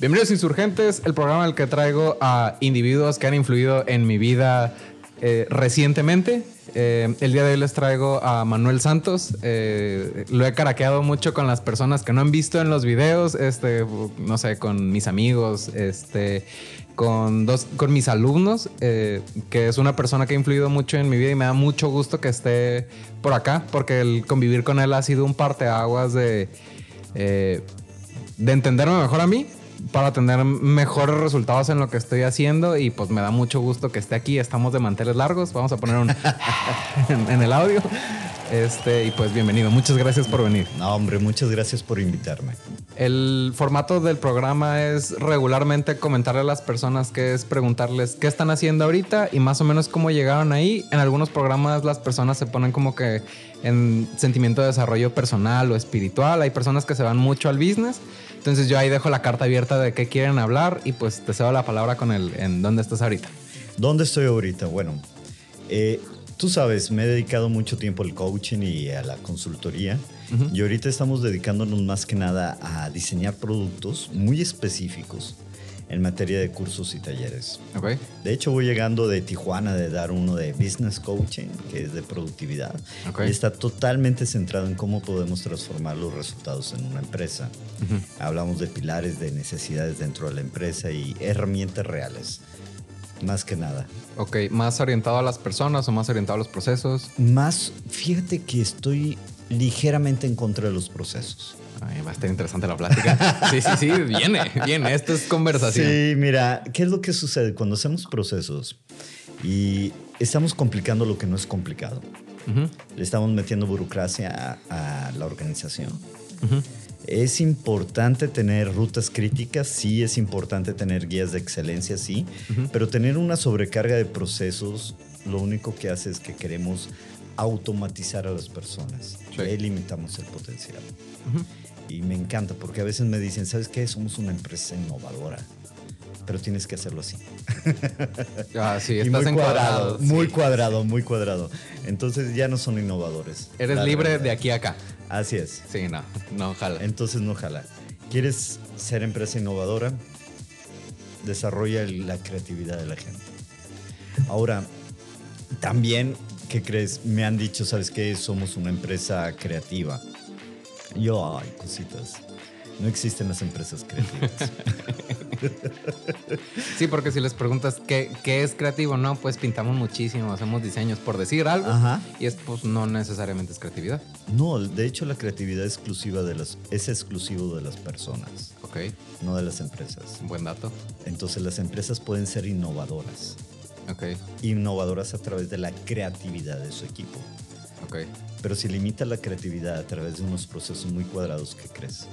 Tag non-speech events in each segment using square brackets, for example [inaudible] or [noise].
Bienvenidos Insurgentes, el programa en el que traigo a individuos que han influido en mi vida eh, recientemente. Eh, el día de hoy les traigo a Manuel Santos. Eh, lo he caraqueado mucho con las personas que no han visto en los videos, este, no sé, con mis amigos, este, con dos, con mis alumnos, que es una persona que ha influido mucho en mi vida y me da mucho gusto que esté por acá, porque el convivir con él ha sido un parteaguas de, de entenderme mejor a mí para tener mejores resultados en lo que estoy haciendo y pues me da mucho gusto que esté aquí. Estamos de manteles largos. Vamos a poner un [laughs] en, el audio. Este, y pues bienvenido. Muchas gracias por venir. No, hombre, muchas gracias por invitarme. El formato del programa es regularmente comentarle a las personas que es preguntarles qué están haciendo ahorita y más o menos cómo llegaron ahí. En algunos programas las personas se ponen como que en sentimiento de desarrollo personal o espiritual. Hay personas que se van mucho al business. Entonces yo ahí dejo la carta abierta de qué quieren hablar y pues te cedo la palabra con el en dónde estás ahorita. ¿Dónde estoy ahorita? Bueno, eh, tú sabes, me he dedicado mucho tiempo al coaching y a la consultoría. Y ahorita estamos dedicándonos más que nada a diseñar productos muy específicos en materia de cursos y talleres. Okay. De hecho, voy llegando de Tijuana de dar uno de Business Coaching, que es de productividad. Y está totalmente centrado en cómo podemos transformar los resultados en una empresa. Hablamos de pilares de necesidades dentro de la empresa y herramientas reales. Más que nada. Ok, ¿más orientado a las personas o más orientado a los procesos? Más, fíjate que estoy ligeramente en contra de los procesos va a estar interesante la plática. Sí, sí, sí, viene, viene. Esto es conversación. Sí, mira, ¿qué es lo que sucede cuando hacemos procesos y estamos complicando lo que no es complicado? Le estamos metiendo burocracia a, la organización. Es importante tener rutas críticas, sí, es importante tener guías de excelencia, sí, pero tener una sobrecarga de procesos lo único que hace es que queremos automatizar a las personas. y limitamos el potencial. Y me encanta porque a veces me dicen, ¿sabes qué? Somos una empresa innovadora. Pero tienes que hacerlo así. [laughs] Ah, sí, estás muy cuadrado. Muy cuadrado, muy cuadrado. Entonces ya no son innovadores. Eres libre de aquí a acá. Así es. Sí, no, no jala. Entonces no jala. ¿Quieres ser empresa innovadora? Desarrolla la creatividad de la gente. Ahora, también, ¿qué crees? Me han dicho, ¿sabes qué? Somos una empresa creativa. Yo, ay, cositas. No existen las empresas creativas. [laughs] sí, porque si les preguntas qué, qué, es creativo, no, pues pintamos muchísimo, hacemos diseños por decir algo. Y es pues no necesariamente es creatividad. No, de hecho la creatividad exclusiva de las, es exclusivo de las personas. Ok. No de las empresas. Buen dato. Entonces las empresas pueden ser innovadoras. Ok. Innovadoras a través de la creatividad de su equipo. Ok. Pero si limita la creatividad a través de unos procesos muy cuadrados, ¿qué crees?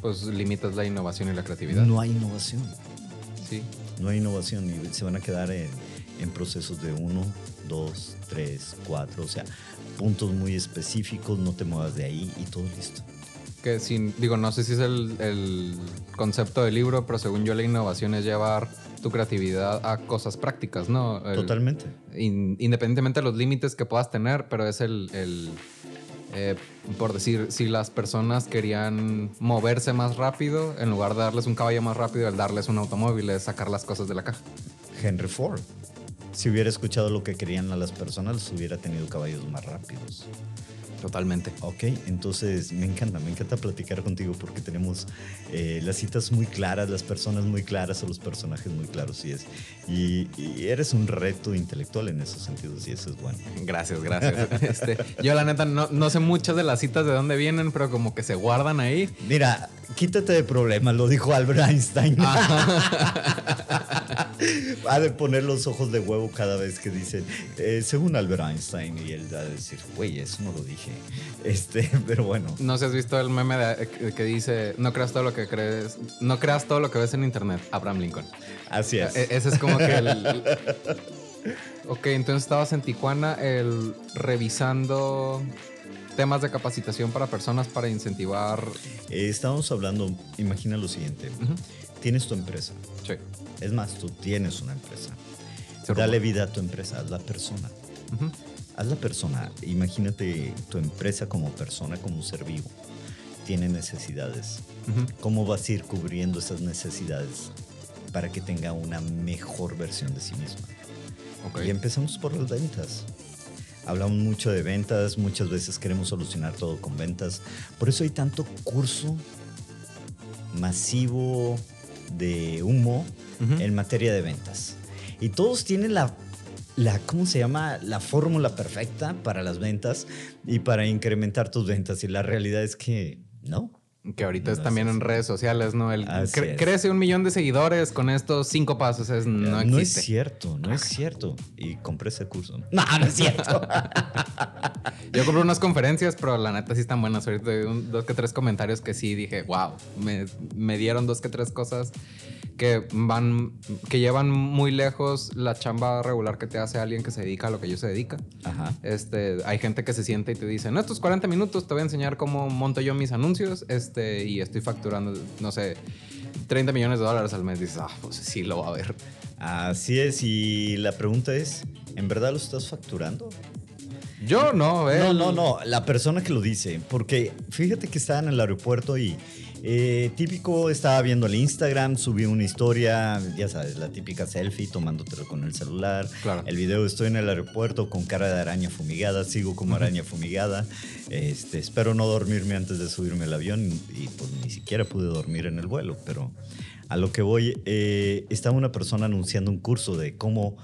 Pues limitas la innovación y la creatividad. No hay innovación. Sí. No hay innovación y se van a quedar en, procesos de uno, dos, tres, cuatro, o sea, puntos muy específicos, no te muevas de ahí y todo listo. Que sin, digo, no sé si es el, el concepto del libro, pero según yo la innovación es llevar tu creatividad a cosas prácticas, ¿no? Totalmente. independientemente de los límites que puedas tener, pero es el, eh, por decir, si las personas querían moverse más rápido, en lugar de darles un caballo más rápido, el darles un automóvil es sacar las cosas de la caja. Henry Ford. Si hubiera escuchado lo que querían a las personas, hubiera tenido caballos más rápidos. Totalmente. Ok, entonces me encanta, me encanta platicar contigo porque tenemos eh, las citas muy claras, las personas muy claras o los personajes muy claros, y es. Y, eres un reto intelectual en esos sentidos y eso es bueno. Gracias, gracias. [laughs] Este, yo la neta no, no sé muchas de las citas de dónde vienen, pero como que se guardan ahí. Mira, quítate de problemas, lo dijo Albert Einstein. [laughs] ha de poner los ojos de huevo cada vez que dicen, eh, según Albert Einstein, y él va a decir, güey, eso no lo dije. Este, [laughs] pero bueno. No sé has visto el meme que dice, no creas todo lo que crees, no creas todo lo que ves en internet, Abraham Lincoln. Así es. E-, ese es como que el... [laughs] ok, entonces estabas en Tijuana el, revisando temas de capacitación para personas para incentivar. Eh, estábamos hablando, imagina lo siguiente. Tienes tu empresa. Sí. Es más, tú tienes una empresa. Dale vida a tu empresa, haz la persona. Haz la persona. Imagínate tu empresa como persona, como un ser vivo. tiene necesidades. ¿Cómo vas a ir cubriendo esas necesidades para que tenga una mejor versión de sí misma? Y empezamos por las ventas. Hablamos mucho de ventas, muchas veces queremos solucionar todo con ventas. Por eso hay tanto curso masivo de humo en materia de ventas. Y todos tienen la, la, ¿cómo se llama? La fórmula perfecta para las ventas y para incrementar tus ventas. Y la realidad es que no. Que ahorita es también en redes sociales, ¿no? El crece un millón de seguidores con estos cinco pasos. Es, no, no es cierto, no es cierto. Y compré ese curso. [laughs] No, no es cierto. Yo compré unas conferencias, pero la neta sí están buenas. Ahorita dos que tres comentarios que sí dije, wow, me, me dieron dos que tres cosas que van, que llevan muy lejos la chamba regular que te hace alguien que se dedica a lo que yo se dedica. Ajá. Este, hay gente que se siente y te dice, no, estos 40 minutos te voy a enseñar cómo monto yo mis anuncios, este, y estoy facturando, no sé, 30 millones de dólares al mes. Dices, ah, pues sí, lo va a ver. Así es, y la pregunta es, ¿en verdad lo estás facturando? Yo no, eh. No, no, no, la persona que lo dice, porque fíjate que estaba en el aeropuerto y eh, típico, estaba viendo el Instagram, subí una historia, ya sabes, la típica selfie tomándotelo con el celular. El video estoy en el aeropuerto con cara de araña fumigada, sigo como araña fumigada. Este, espero no dormirme antes de subirme al avión y pues ni siquiera pude dormir en el vuelo, pero a lo que voy, eh, estaba una persona anunciando un curso de cómo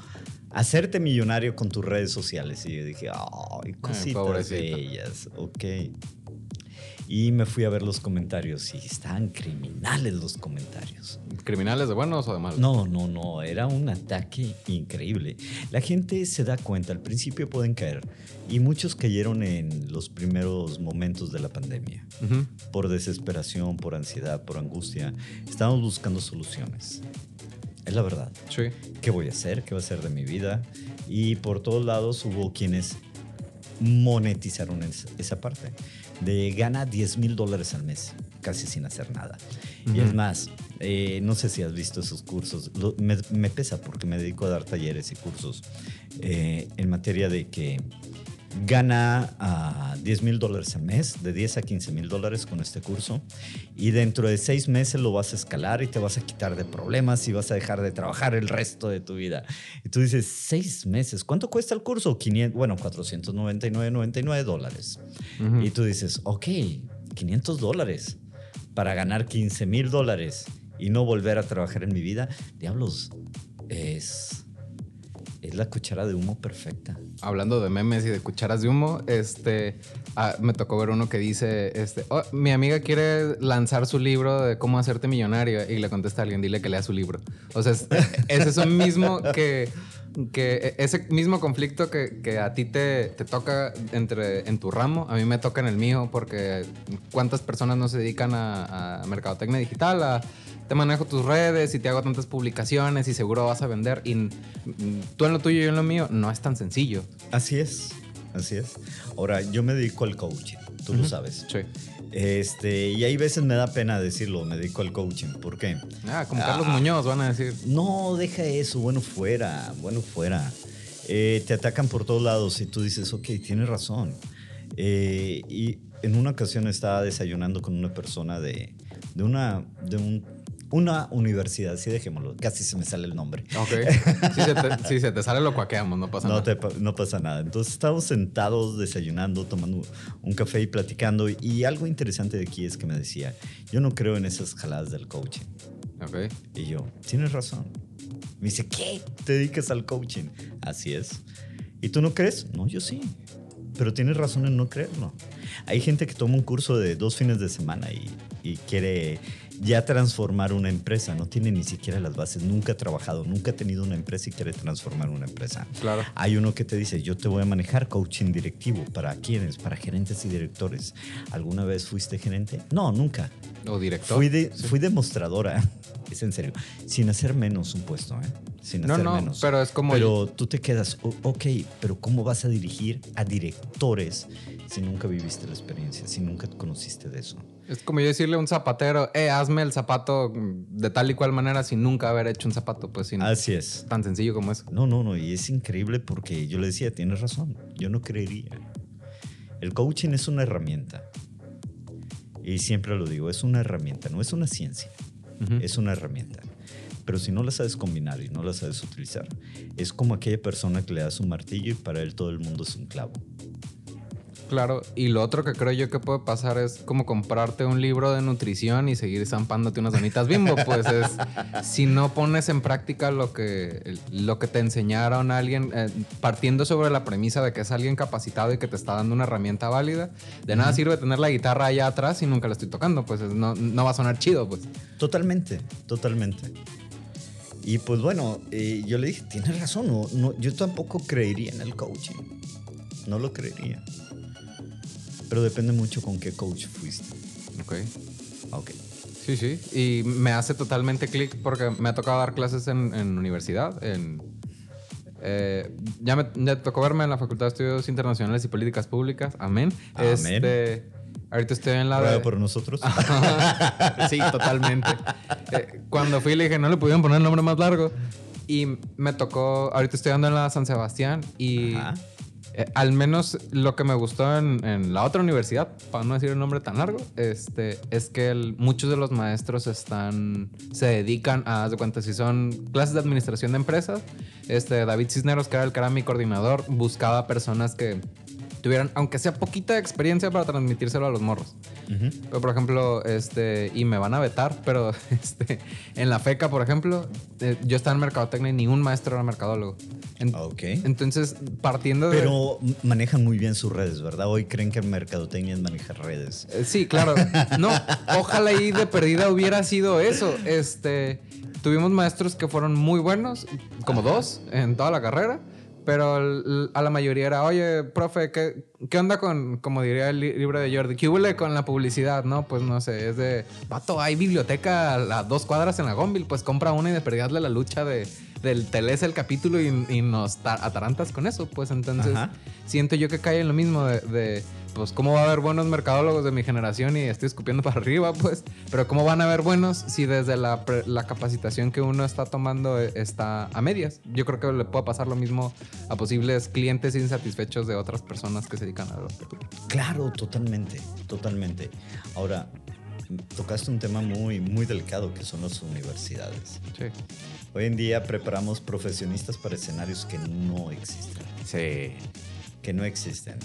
hacerte millonario con tus redes sociales. Y yo dije, ay, cositas bellas, ok. Y me fui a ver los comentarios y estaban criminales los comentarios. ¿Criminales de buenos o de malos? No, no, no, era un ataque increíble. La gente se da cuenta, al principio pueden caer y muchos cayeron en los primeros momentos de la pandemia. Por desesperación, por ansiedad, por angustia. Estábamos buscando soluciones. Es la verdad. Sí. ¿Qué voy a hacer? ¿Qué va a ser de mi vida? Y por todos lados hubo quienes monetizaron esa parte de gana 10 mil dólares al mes, casi sin hacer nada. Y es más, eh, no sé si has visto esos cursos, me, pesa porque me dedico a dar talleres y cursos eh, en materia de que gana a 10 mil dólares al mes, de 10 a 15 mil dólares con este curso. Y dentro de seis meses lo vas a escalar y te vas a quitar de problemas y vas a dejar de trabajar el resto de tu vida. Y tú dices, seis meses, ¿cuánto cuesta el curso? 500, bueno, 499,99 dólares. Y tú dices, ok, 500 dólares para ganar 15 mil dólares y no volver a trabajar en mi vida. Diablos, es es la cuchara de humo perfecta. Hablando de memes y de cucharas de humo, este, ah, me tocó ver uno que dice, este, oh, mi amiga quiere lanzar su libro de cómo hacerte millonario y le contesta a alguien, dile que lea su libro. O sea, es, [laughs] es eso mismo que, que ese mismo conflicto que, que a ti te, te, toca entre, en tu ramo, a mí me toca en el mío porque cuántas personas no se dedican a, a mercadotecnia digital, a te manejo tus redes y te hago tantas publicaciones y seguro vas a vender. Y tú en lo tuyo y yo en lo mío, no es tan sencillo. Así es, así es. Ahora, yo me dedico al coaching, tú lo sabes. Sí. Este, y hay veces me da pena decirlo, me dedico al coaching. ¿Por qué? Ah, como Carlos ah. Muñoz van a decir. No, deja eso, bueno fuera, bueno fuera. Eh, te atacan por todos lados y tú dices, ok, tienes razón. Eh, y en una ocasión estaba desayunando con una persona de, de, una, de un una universidad, sí, dejémoslo, casi se me sale el nombre. Ok. Si se te, sale lo cuaqueamos, no pasa nada. no pasa nada. Entonces estábamos sentados desayunando, tomando un café y platicando. Y algo interesante de aquí es que me decía, yo no creo en esas jaladas del coaching. Ok. Y yo, tienes razón. Me dice, ¿qué? ¿Te dedicas al coaching? Así es. ¿Y tú no crees? No, yo sí. Pero tienes razón en no creerlo. Hay gente que toma un curso de dos fines de semana y, y quiere ya transformar una empresa, no tiene ni siquiera las bases, nunca ha trabajado, nunca ha tenido una empresa y quiere transformar una empresa. Claro. Hay uno que te dice, yo te voy a manejar coaching directivo, ¿para quiénes? Para gerentes y directores. ¿Alguna vez fuiste gerente? No, nunca. ¿O director? Fui, fui demostradora, [laughs] es en serio, sin hacer menos un puesto, ¿eh? Sin hacer no, menos. Pero es como... Pero tú te quedas, ok, pero ¿cómo vas a dirigir a directores si nunca viviste la experiencia, si nunca conociste de eso? Es como yo decirle a un zapatero, eh, hazme el zapato de tal y cual manera sin nunca haber hecho un zapato. Pues sin, Así es. Tan sencillo como eso. No, no, no. Y es increíble porque yo le decía, tienes razón. Yo no creería. El coaching es una herramienta. Y siempre lo digo, es una herramienta, no es una ciencia, es una herramienta. Pero si no la sabes combinar y no la sabes utilizar, es como aquella persona que le das un martillo y para él todo el mundo es un clavo. Claro, y lo otro que creo yo que puede pasar es como comprarte un libro de nutrición y seguir zampándote unas donitas bimbo. Pues es, si no pones en práctica lo que, lo que te enseñaron a alguien, eh, partiendo sobre la premisa de que es alguien capacitado y que te está dando una herramienta válida, de nada sirve tener la guitarra allá atrás y nunca la estoy tocando, pues no, no va a sonar chido, pues. Totalmente, totalmente. Y pues bueno, eh, yo le dije, tienes razón, no, yo tampoco creería en el coaching. No lo creería. Pero depende mucho con qué coach fuiste. Ok. Ok. Sí, sí. Y me hace totalmente clic porque me ha tocado dar clases en, universidad. En, eh, ya me tocó verme en la Facultad de Estudios Internacionales y Políticas Públicas. Amén. Amén. Este, ahorita estoy en la de... por nosotros. [laughs] sí, totalmente. Eh, cuando fui le dije, no le pudieron poner el nombre más largo. Y me tocó, ahorita estoy dando en la San Sebastián y... Eh, al menos lo que me gustó en, la otra universidad, para no decir el nombre tan largo, este, es que muchos de los maestros están, se dedican a, de cuenta, si son clases de administración de empresas, este, David Cisneros, que era el que era mi coordinador, buscaba personas que tuvieran, aunque sea poquita experiencia para transmitírselo a los morros. Pero, por ejemplo, este, y me van a vetar, pero [laughs] este, en la FECA, por ejemplo, eh, yo estaba en mercadotecnia y ningún maestro era mercadólogo. ok. Entonces, partiendo de. Pero manejan muy bien sus redes, ¿verdad? Hoy creen que mercadotecnia es manejar redes. Eh, sí, claro. No, [laughs] ojalá ahí de perdida hubiera sido eso. Este. Tuvimos maestros que fueron muy buenos, como dos en toda la carrera pero a la mayoría era, oye, profe, ¿qué, ¿qué, onda con, como diría el libro de Jordi, qué huele con la publicidad? No, pues no sé, es de, vato, hay biblioteca a las dos cuadras en la Gonville, pues compra una y de la lucha de, del te lees el capítulo y, nos atarantas con eso. Pues entonces siento yo que cae en lo mismo de pues cómo va a haber buenos mercadólogos de mi generación y estoy escupiendo [laughs] para arriba, pues, pero cómo van a haber buenos si desde la, capacitación que uno está tomando eh, está a medias. Yo creo que le puede pasar lo mismo a posibles clientes insatisfechos de otras personas que se dedican a lo Claro, totalmente, totalmente. Ahora, tocaste un tema muy, muy delicado que son las universidades. Sí. Hoy en día preparamos profesionistas para escenarios que no existen. Sí. Que no existen.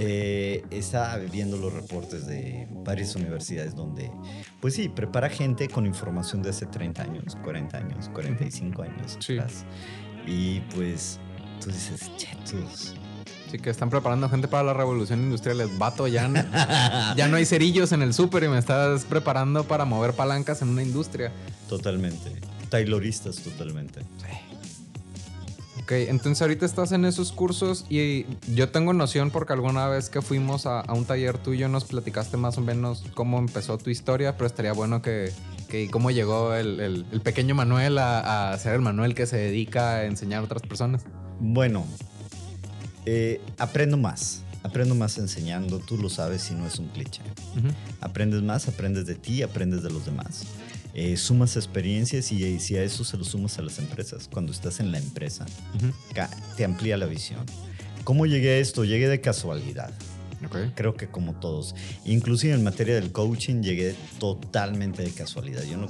Eh, estaba viendo los reportes de varias universidades donde, pues sí, prepara gente con información de hace 30 años, 40 años, 45 años atrás. Y pues tú dices, chetos. Sí, que están preparando gente para la revolución industrial. Les vato, ya no, [laughs] ya no hay cerillos en el súper y me estás preparando para mover palancas en una industria. Totalmente. Tayloristas, totalmente. Sí. Ok, entonces ahorita estás en esos cursos y yo tengo noción porque alguna vez que fuimos a, un taller tuyo nos platicaste más o menos cómo empezó tu historia, pero estaría bueno que, que cómo llegó el, pequeño Manuel a, ser el Manuel que se dedica a enseñar a otras personas. Bueno, eh, aprendo más. Aprendo más enseñando, tú lo sabes si no es un cliché. Aprendes más, aprendes de ti, aprendes de los demás. Eh, sumas experiencias y, si a eso se lo sumas a las empresas, cuando estás en la empresa, te amplía la visión. ¿Cómo llegué a esto? Llegué de casualidad. Creo que como todos. Inclusive en materia del coaching llegué totalmente de casualidad. Yo no,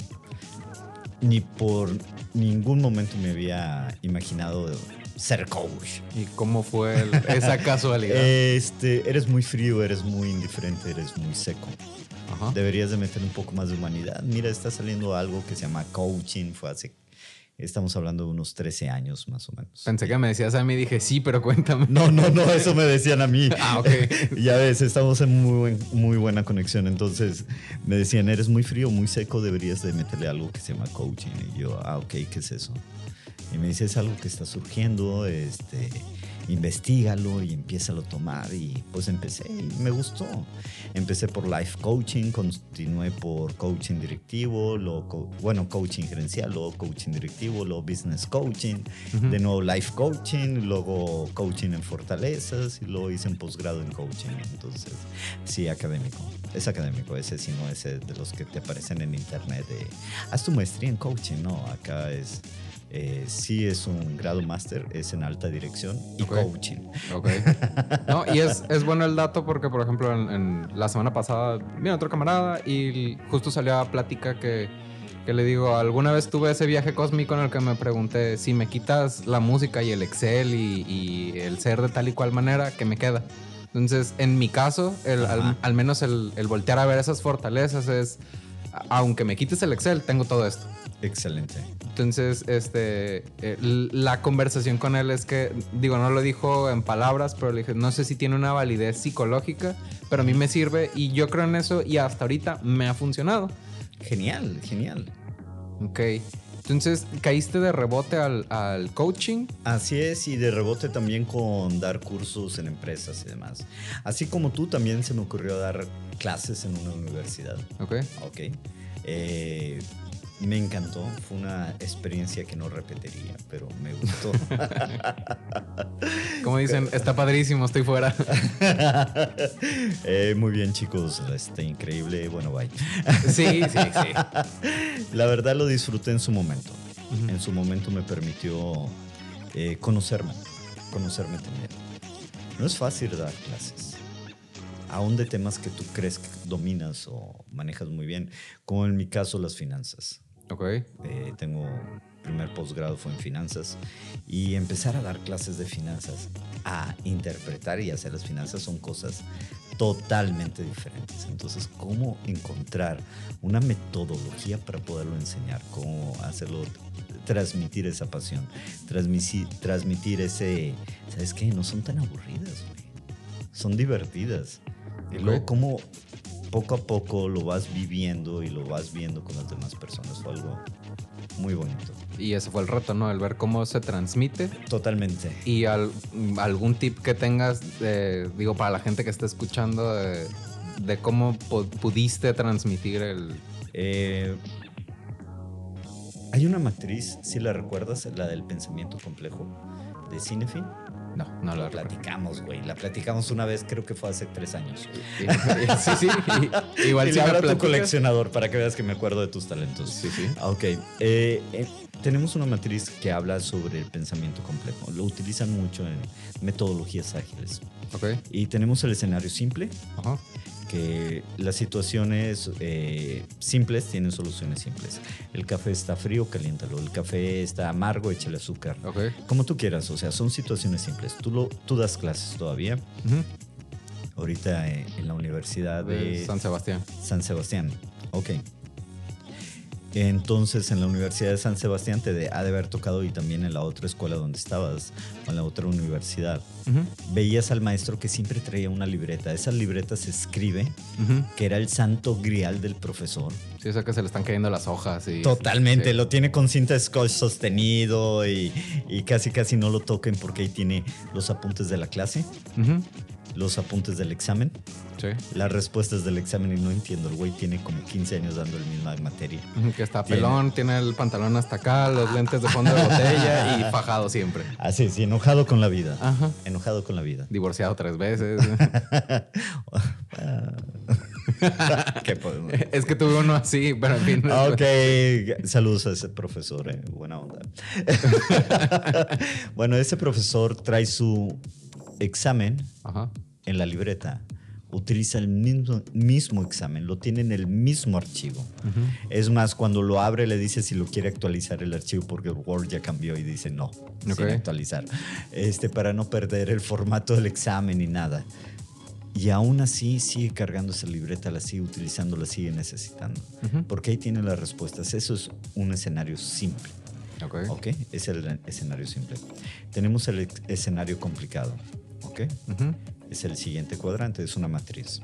ni por ningún momento me había imaginado ser coach. ¿Y cómo fue esa [laughs] casualidad? este, eres muy frío, eres muy indiferente, eres muy seco. Deberías de meter un poco más de humanidad. Mira, está saliendo algo que se llama coaching. Fue hace, estamos hablando de unos 13 años más o menos. Pensé que me decías a mí, dije, sí, pero cuéntame. No, no, no, eso me decían a mí. [laughs] ah, ok. [laughs] ya ves, estamos en muy, muy buena conexión. Entonces me decían, eres muy frío, muy seco, deberías de meterle algo que se llama coaching. Y yo, ah, ok, ¿qué es eso? Y me dice, es algo que está surgiendo, este investigalo y empieza a tomar. Y pues empecé y me gustó. Empecé por life coaching, continué por coaching directivo, luego, bueno, coaching gerencial, luego coaching directivo, luego business coaching, de nuevo life coaching, luego coaching en fortalezas y luego hice un posgrado en coaching. Entonces, sí, académico. Es académico, ese si no ese de los que te aparecen en internet de haz tu maestría en coaching, no, acá es Eh, sí es un grado máster, es en alta dirección y coaching. Ok. No, y es, es bueno el dato porque, por ejemplo, en, en la semana pasada vino otro camarada y justo salió a plática que, que le digo, alguna vez tuve ese viaje cósmico en el que me pregunté si me quitas la música y el Excel y, y el ser de tal y cual manera, ¿qué me queda? Entonces, en mi caso, el- al, menos el, el voltear a ver esas fortalezas es, aunque me quites el Excel, tengo todo esto. Excelente. Entonces, este, eh, la conversación con él es que, digo, no lo dijo en palabras, pero le dije, no sé si tiene una validez psicológica, pero a mí me sirve y yo creo en eso y hasta ahorita me ha funcionado. Genial, genial. Ok. Entonces, caíste de rebote al, al coaching. Así es, y de rebote también con dar cursos en empresas y demás. Así como tú, también se me ocurrió dar clases en una universidad. Ok. Ok. Eh, me encantó, fue una experiencia que no repetiría, pero me gustó. [laughs] Como dicen, está padrísimo, estoy fuera. [laughs] Eh, muy bien, chicos, está increíble. Bueno, bye. sí, sí, sí. [laughs] La verdad lo disfruté en su momento. En su momento me permitió eh, conocerme, conocerme también. No es fácil dar clases, aún de temas que tú crees que dominas o manejas muy bien, como en mi caso las finanzas. Ok. Eh, tengo primer posgrado fue en finanzas y empezar a dar clases de finanzas, a interpretar y hacer las finanzas son cosas totalmente diferentes. Entonces, ¿cómo encontrar una metodología para poderlo enseñar? ¿Cómo hacerlo, transmitir esa pasión? Transmitir, transmitir ese, ¿sabes qué? No son tan aburridas, güey. Son divertidas. Y luego, ¿cómo poco a poco lo vas viviendo y lo vas viendo con las demás personas? Fue algo muy bonito. Y ese fue el reto, ¿no? El ver cómo se transmite Totalmente. Y al- algún tip que tengas, eh, digo, para la gente que está escuchando, de, de cómo pu- pudiste transmitir el... Eh, hay una matriz, si la recuerdas, la del pensamiento complejo de Cinefin. No, no La lo recuerdo. platicamos, güey. La platicamos una vez, creo que fue hace tres años. [laughs] sí, sí. igual si le me hablo a tu coleccionador para que veas que me acuerdo de tus talentos. Sí, sí. Ah, Ok. Eh, eh, tenemos una matriz que habla sobre el pensamiento complejo. Lo utilizan mucho en metodologías ágiles. Ok. Y tenemos el escenario simple, Ajá. Que las situaciones eh, simples tienen soluciones simples. El café está frío, caliéntalo. El café está amargo, échale azúcar. Ok. Como tú quieras, o sea, son situaciones simples. Tú, lo, tú das clases todavía, ahorita eh, en la Universidad de, De San Sebastián. San Sebastián. Ok. Entonces, en la Universidad de San Sebastián te de- ha de haber tocado y también en la otra escuela donde estabas, o en la otra universidad. Ujú. Veías al maestro que siempre traía una libreta. Esa libreta se escribe, que era el santo grial del profesor. Sí, o sea que se le están cayendo las hojas. Y, Totalmente, sí. lo tiene con cinta scotch sostenido y, y casi casi no lo toquen porque ahí tiene los apuntes de la clase, Ujú. Los apuntes del examen, Sí. las respuestas del examen y no entiendo, el güey tiene como 15 años dando la misma materia. Que está pelón, tiene el pantalón hasta acá, los lentes de fondo de botella y [laughs] fajado siempre. Así, sí, enojado con la vida. Ajá. Enojado con la vida. Divorciado tres veces. [laughs] [laughs] ¿Qué podemos? es que tuve uno así, pero en fin. Ah, Ok, saludos a ese profesor, eh, buena onda. bueno, ese profesor trae su examen Ajá. en la libreta. Utiliza el mismo, mismo examen, lo tiene en el mismo archivo. Es más, cuando lo abre le dice si lo quiere actualizar el archivo porque Word ya cambió y dice no, Ok. sin actualizar. Este, para no perder el formato del examen ni nada. Y aún así sigue cargando esa libreta, la sigue utilizando, la sigue necesitando. Porque ahí tiene las respuestas. Eso es un escenario simple. Ok. ¿Ok? Es el escenario simple. Tenemos el escenario complicado. Es el siguiente cuadrante, es una matriz.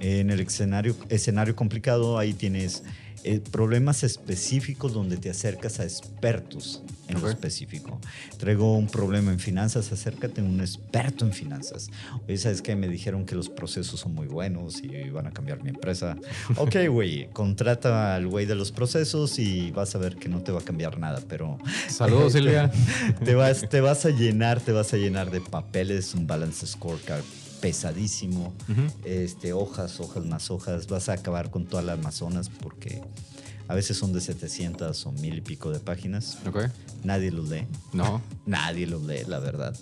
En el escenario, escenario complicado, ahí tienes eh, problemas específicos donde te acercas a expertos en lo específico. Traigo un problema en finanzas, acércate a un experto en finanzas. Oye, ¿sabes qué? Me dijeron que los procesos son muy buenos y van a cambiar mi empresa. [laughs] Ok, güey, contrata al güey de los procesos y vas a ver que no te va a cambiar nada, pero Saludos, Silvia. [laughs] te vas, te vas a llenar, te vas a llenar de papeles, un balance scorecard pesadísimo, Ujú. este, hojas, hojas más hojas, vas a acabar con toda la Amazonas porque A veces son de 700 o mil y pico de páginas. Ok. Nadie los lee. No. [laughs] Nadie los lee, la verdad.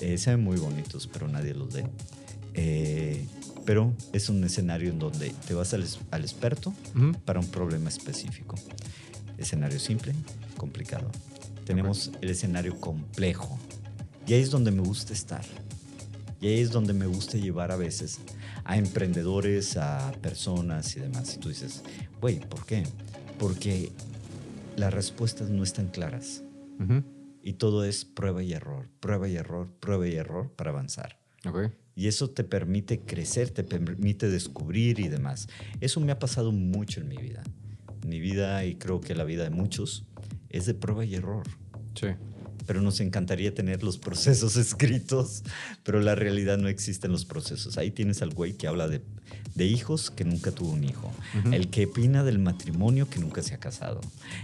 Eh, se ven muy bonitos, pero nadie los lee. Eh, pero es un escenario en donde te vas al, al experto Ujú. para un problema específico. Escenario simple, complicado. Tenemos el escenario complejo. Y ahí es donde me gusta estar. Y ahí es donde me gusta llevar a veces a emprendedores, a personas y demás. Y tú dices, güey, ¿por qué? Porque las respuestas no están claras. Y todo es prueba y error, prueba y error, prueba y error para avanzar. Ok. Y eso te permite crecer, te permite descubrir y demás. Eso me ha pasado mucho en mi vida. Mi vida y creo que la vida de muchos es de prueba y error. Sí. Pero nos encantaría tener los procesos [laughs] escritos, pero la realidad no existen los procesos. Ahí tienes al güey que habla de, de hijos que nunca tuvo un hijo, el que opina del matrimonio que nunca se ha casado.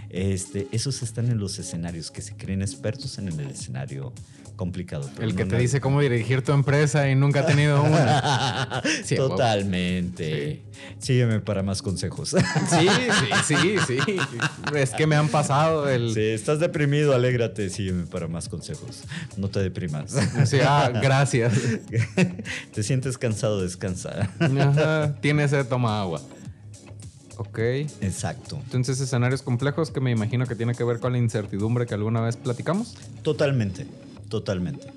Este, esos están en los escenarios que se creen expertos en el escenario complicado. pero El que no te dice cómo dirigir tu empresa y nunca ha tenido una. [laughs] Sí. Totalmente. Sígueme para más consejos. [laughs] Sí, sí, sí, sí. Es que me han pasado el. Si estás deprimido, alégrate, sígueme para más consejos. No te deprimas. Sí, ah, gracias. [laughs] te sientes cansado, descansa. Ajá, Tiene sed, toma agua. Ok. Exacto. Entonces, escenarios complejos que me imagino que tiene que ver con la incertidumbre que alguna vez platicamos. Totalmente, totalmente.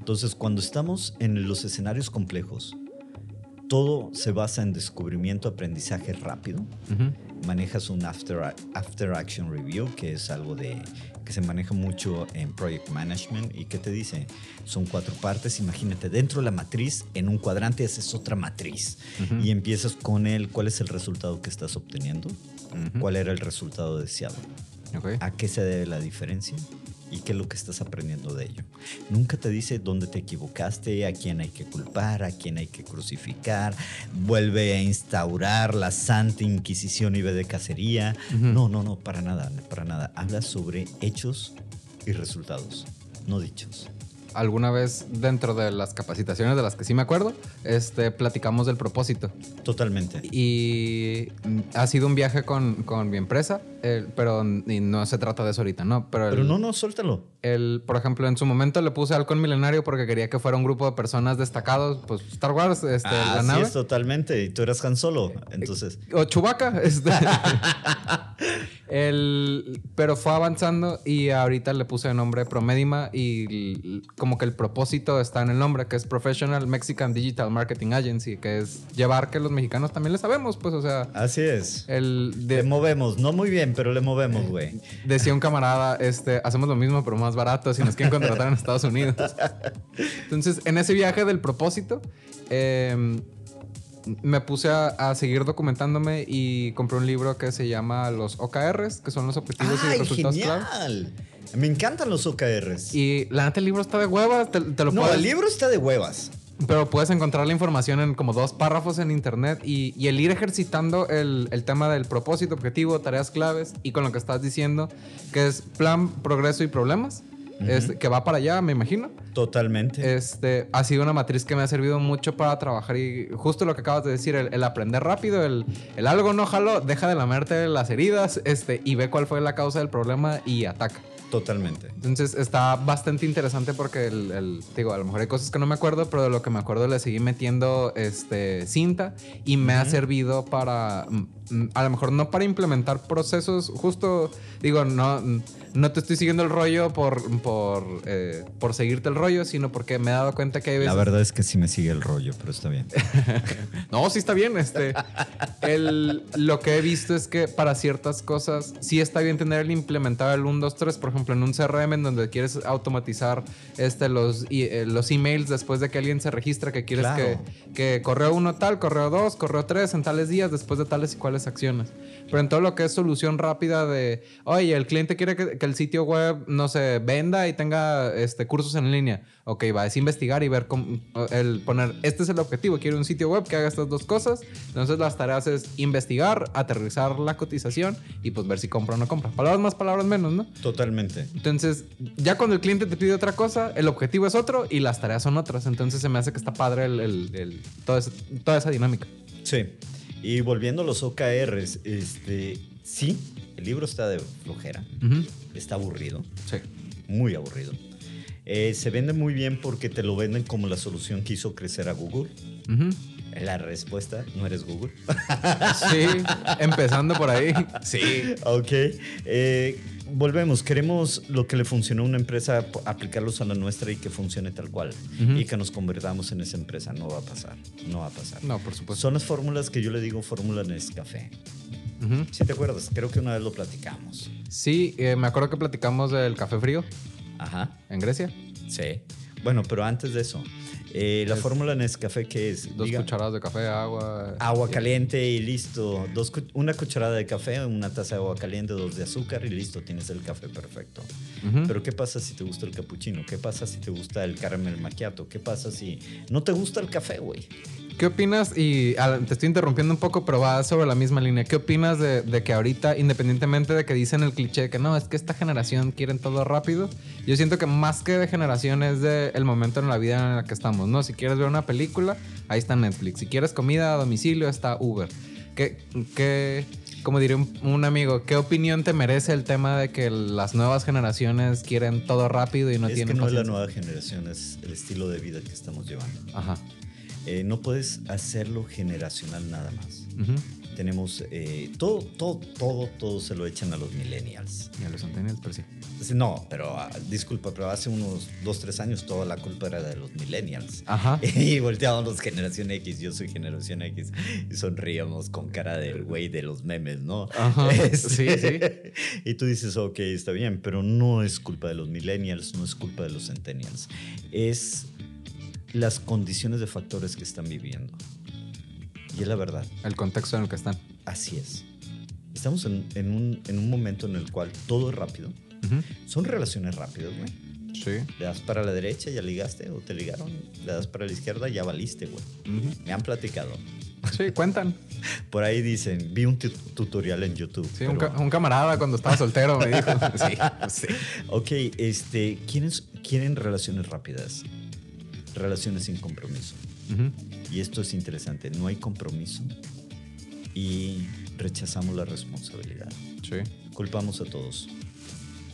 Entonces, cuando estamos en los escenarios complejos, todo se basa en descubrimiento, aprendizaje rápido. Ujú. Manejas un after, after action review, que es algo de que se maneja mucho en project management y que te dice, son cuatro partes, imagínate, dentro de la matriz, en un cuadrante haces otra matriz y empiezas con el, ¿cuál es el resultado que estás obteniendo? ¿Cuál era el resultado deseado? ¿A qué se debe la diferencia? ¿Y qué es lo que estás aprendiendo de ello? Nunca te dice dónde te equivocaste, a quién hay que culpar, a quién hay que crucificar, vuelve a instaurar la Santa Inquisición y ve de cacería. Ujú. No, no, no, para nada, para nada. Habla sobre hechos y resultados, no dichos. Alguna vez dentro de las capacitaciones de las que sí me acuerdo, este, platicamos del propósito. Totalmente. Y ha sido un viaje con, con mi empresa, pero y no se trata de eso ahorita, ¿no? Pero, el, Pero no, no, suéltalo. El- por ejemplo, en su momento le puse Halcón Milenario porque quería que fuera un grupo de personas destacados, pues Star Wars, este, la Así nave. es, totalmente. Y tú eras Han Solo, entonces... O Chubaca, este. [laughs] el, pero fue avanzando y ahorita le puse el nombre Promedima y como que el propósito está en el nombre, que es Professional Mexican Digital Marketing Agency, que es llevar que los mexicanos también le sabemos, pues, o sea, Así es. el Le movemos, no muy bien, pero le movemos, güey. decía un camarada, este, hacemos lo mismo pero más barato si nos quieren contratar en Estados Unidos. Entonces, en ese viaje del propósito, eh, me puse a, a seguir documentándome y compré un libro que se llama Los OKRs, que son los objetivos y ¡Ay, resultados clave. genial! Me encantan los OKRs. Y la neta, el libro está de hueva, te, te lo no, puedes, el libro está de huevas. Pero puedes encontrar la información en como dos párrafos en internet y, y el ir ejercitando el, el tema del propósito, objetivo, tareas claves y con lo que estás diciendo, que es plan, progreso y problemas, este, que va para allá, me imagino. Totalmente. Este, ha sido una matriz que me ha servido mucho para trabajar y justo lo que acabas de decir, el, el aprender rápido, el, el algo no jalo, deja de lamerte las heridas este, y ve cuál fue la causa del problema y ataca. Totalmente. Entonces está bastante interesante porque el, el- digo, a lo mejor hay cosas que no me acuerdo, pero de lo que me acuerdo le seguí metiendo este, cinta y me ha servido para, a lo mejor no para implementar procesos, justo, digo, no, no te estoy siguiendo el rollo por, por, eh, por seguirte el rollo, sino porque me he dado cuenta que hay veces... La verdad es que sí me sigue el rollo, pero está bien. [laughs] No, sí está bien. Este, el, lo que he visto es que para ciertas cosas sí está bien tener el implementado el 1, 2, 3. Por ejemplo, en un CRM en donde quieres automatizar este, los, y- eh, los emails después de que alguien se registra, que quieres Claro. que, que correo 1 tal, correo 2, correo 3 en tales días después de tales y cuales acciones. Pero en todo lo que es solución rápida de, oye, el cliente quiere que, que el sitio web, no se venda y tenga este, cursos en línea. Ok, va, es investigar y ver cómo, el poner, este es el objetivo, quiero un sitio web que haga estas dos cosas. Entonces las tareas es investigar, aterrizar la cotización y pues ver si compra o no compra. Palabras más, palabras menos, ¿no? Totalmente. Entonces, ya cuando el cliente te pide otra cosa, el objetivo es otro y las tareas son otras. Entonces se me hace que está padre el, el- el- todo ese- toda esa dinámica. Sí. Y volviendo a los OKRs, este, sí, el libro está de flojera, está aburrido, Sí. muy aburrido. Eh, se vende muy bien porque te lo venden como la solución que hizo crecer a Google. La respuesta, no eres Google. Sí, empezando por ahí. Sí. ok. Eh, volvemos. Queremos lo que le funcionó a una empresa, aplicarlos a la nuestra y que funcione tal cual. Y que nos convertamos en esa empresa. No va a pasar. No va a pasar. No, por supuesto. Son las fórmulas que yo le digo fórmula Nescafé. Ujú. Si te acuerdas, creo que una vez lo platicamos. Sí, eh, me acuerdo que platicamos del café frío Ajá. en Grecia. Sí. Bueno, pero antes de eso, eh, la Es- fórmula Nescafé, ¿qué es? Dos Diga- cucharadas de café, agua. Agua caliente y listo. Dos, una cucharada de café, una taza de agua caliente, dos de azúcar y listo, tienes el café perfecto. Pero ¿qué pasa si te gusta el cappuccino? ¿Qué pasa si te gusta el caramel macchiato? ¿Qué pasa si no te gusta el café, güey? ¿Qué opinas? Y ah, te estoy interrumpiendo un poco, pero va sobre la misma línea. ¿Qué opinas de, de que ahorita, independientemente de que dicen el cliché de que no, es que esta generación quieren todo rápido? Yo siento que más que de generación es de el momento en la vida en la que estamos, ¿no? Si quieres ver una película, ahí está Netflix. Si quieres comida a domicilio, está Uber. ¿Qué, qué, como diría un, un amigo, qué opinión te merece el tema de que las nuevas generaciones quieren todo rápido y no es tienen que no es la nueva generación, es el estilo de vida que estamos llevando. Ajá. Eh, no puedes hacerlo generacional nada más. Tenemos eh, todo, todo, todo, todo se lo echan a los millennials. Y a los centennials, pero sí. No, pero ah, disculpa, pero hace unos dos, tres años toda la culpa era de los millennials. Ajá. [laughs] Y volteábamos generación X, yo soy generación X, y sonríamos con cara del güey de los memes, ¿no? Ajá, Este, [laughs] sí, sí. Y tú dices, ok, está bien, pero no es culpa de los millennials, no es culpa de los centennials. Es las condiciones de factores que están viviendo. Y es la verdad, El contexto en el que están. así es. Estamos en, en un, en un momento en el cual todo es rápido. Ujú. Son relaciones rápidas, güey. Sí. Le das para la derecha, ya ligaste, o te ligaron. Le das para la izquierda, ya valiste, güey. Ujú. Me han platicado. Sí, cuentan. [laughs] Por ahí dicen, vi un tu- tutorial en YouTube. Sí, un, pero- ca- un camarada cuando estaba soltero me dijo. [laughs] Sí, sí. Ok, este, ¿quieren, quieren relaciones rápidas, relaciones sin compromiso. Y esto es interesante, no hay compromiso y rechazamos la responsabilidad. Sí. Culpamos a todos.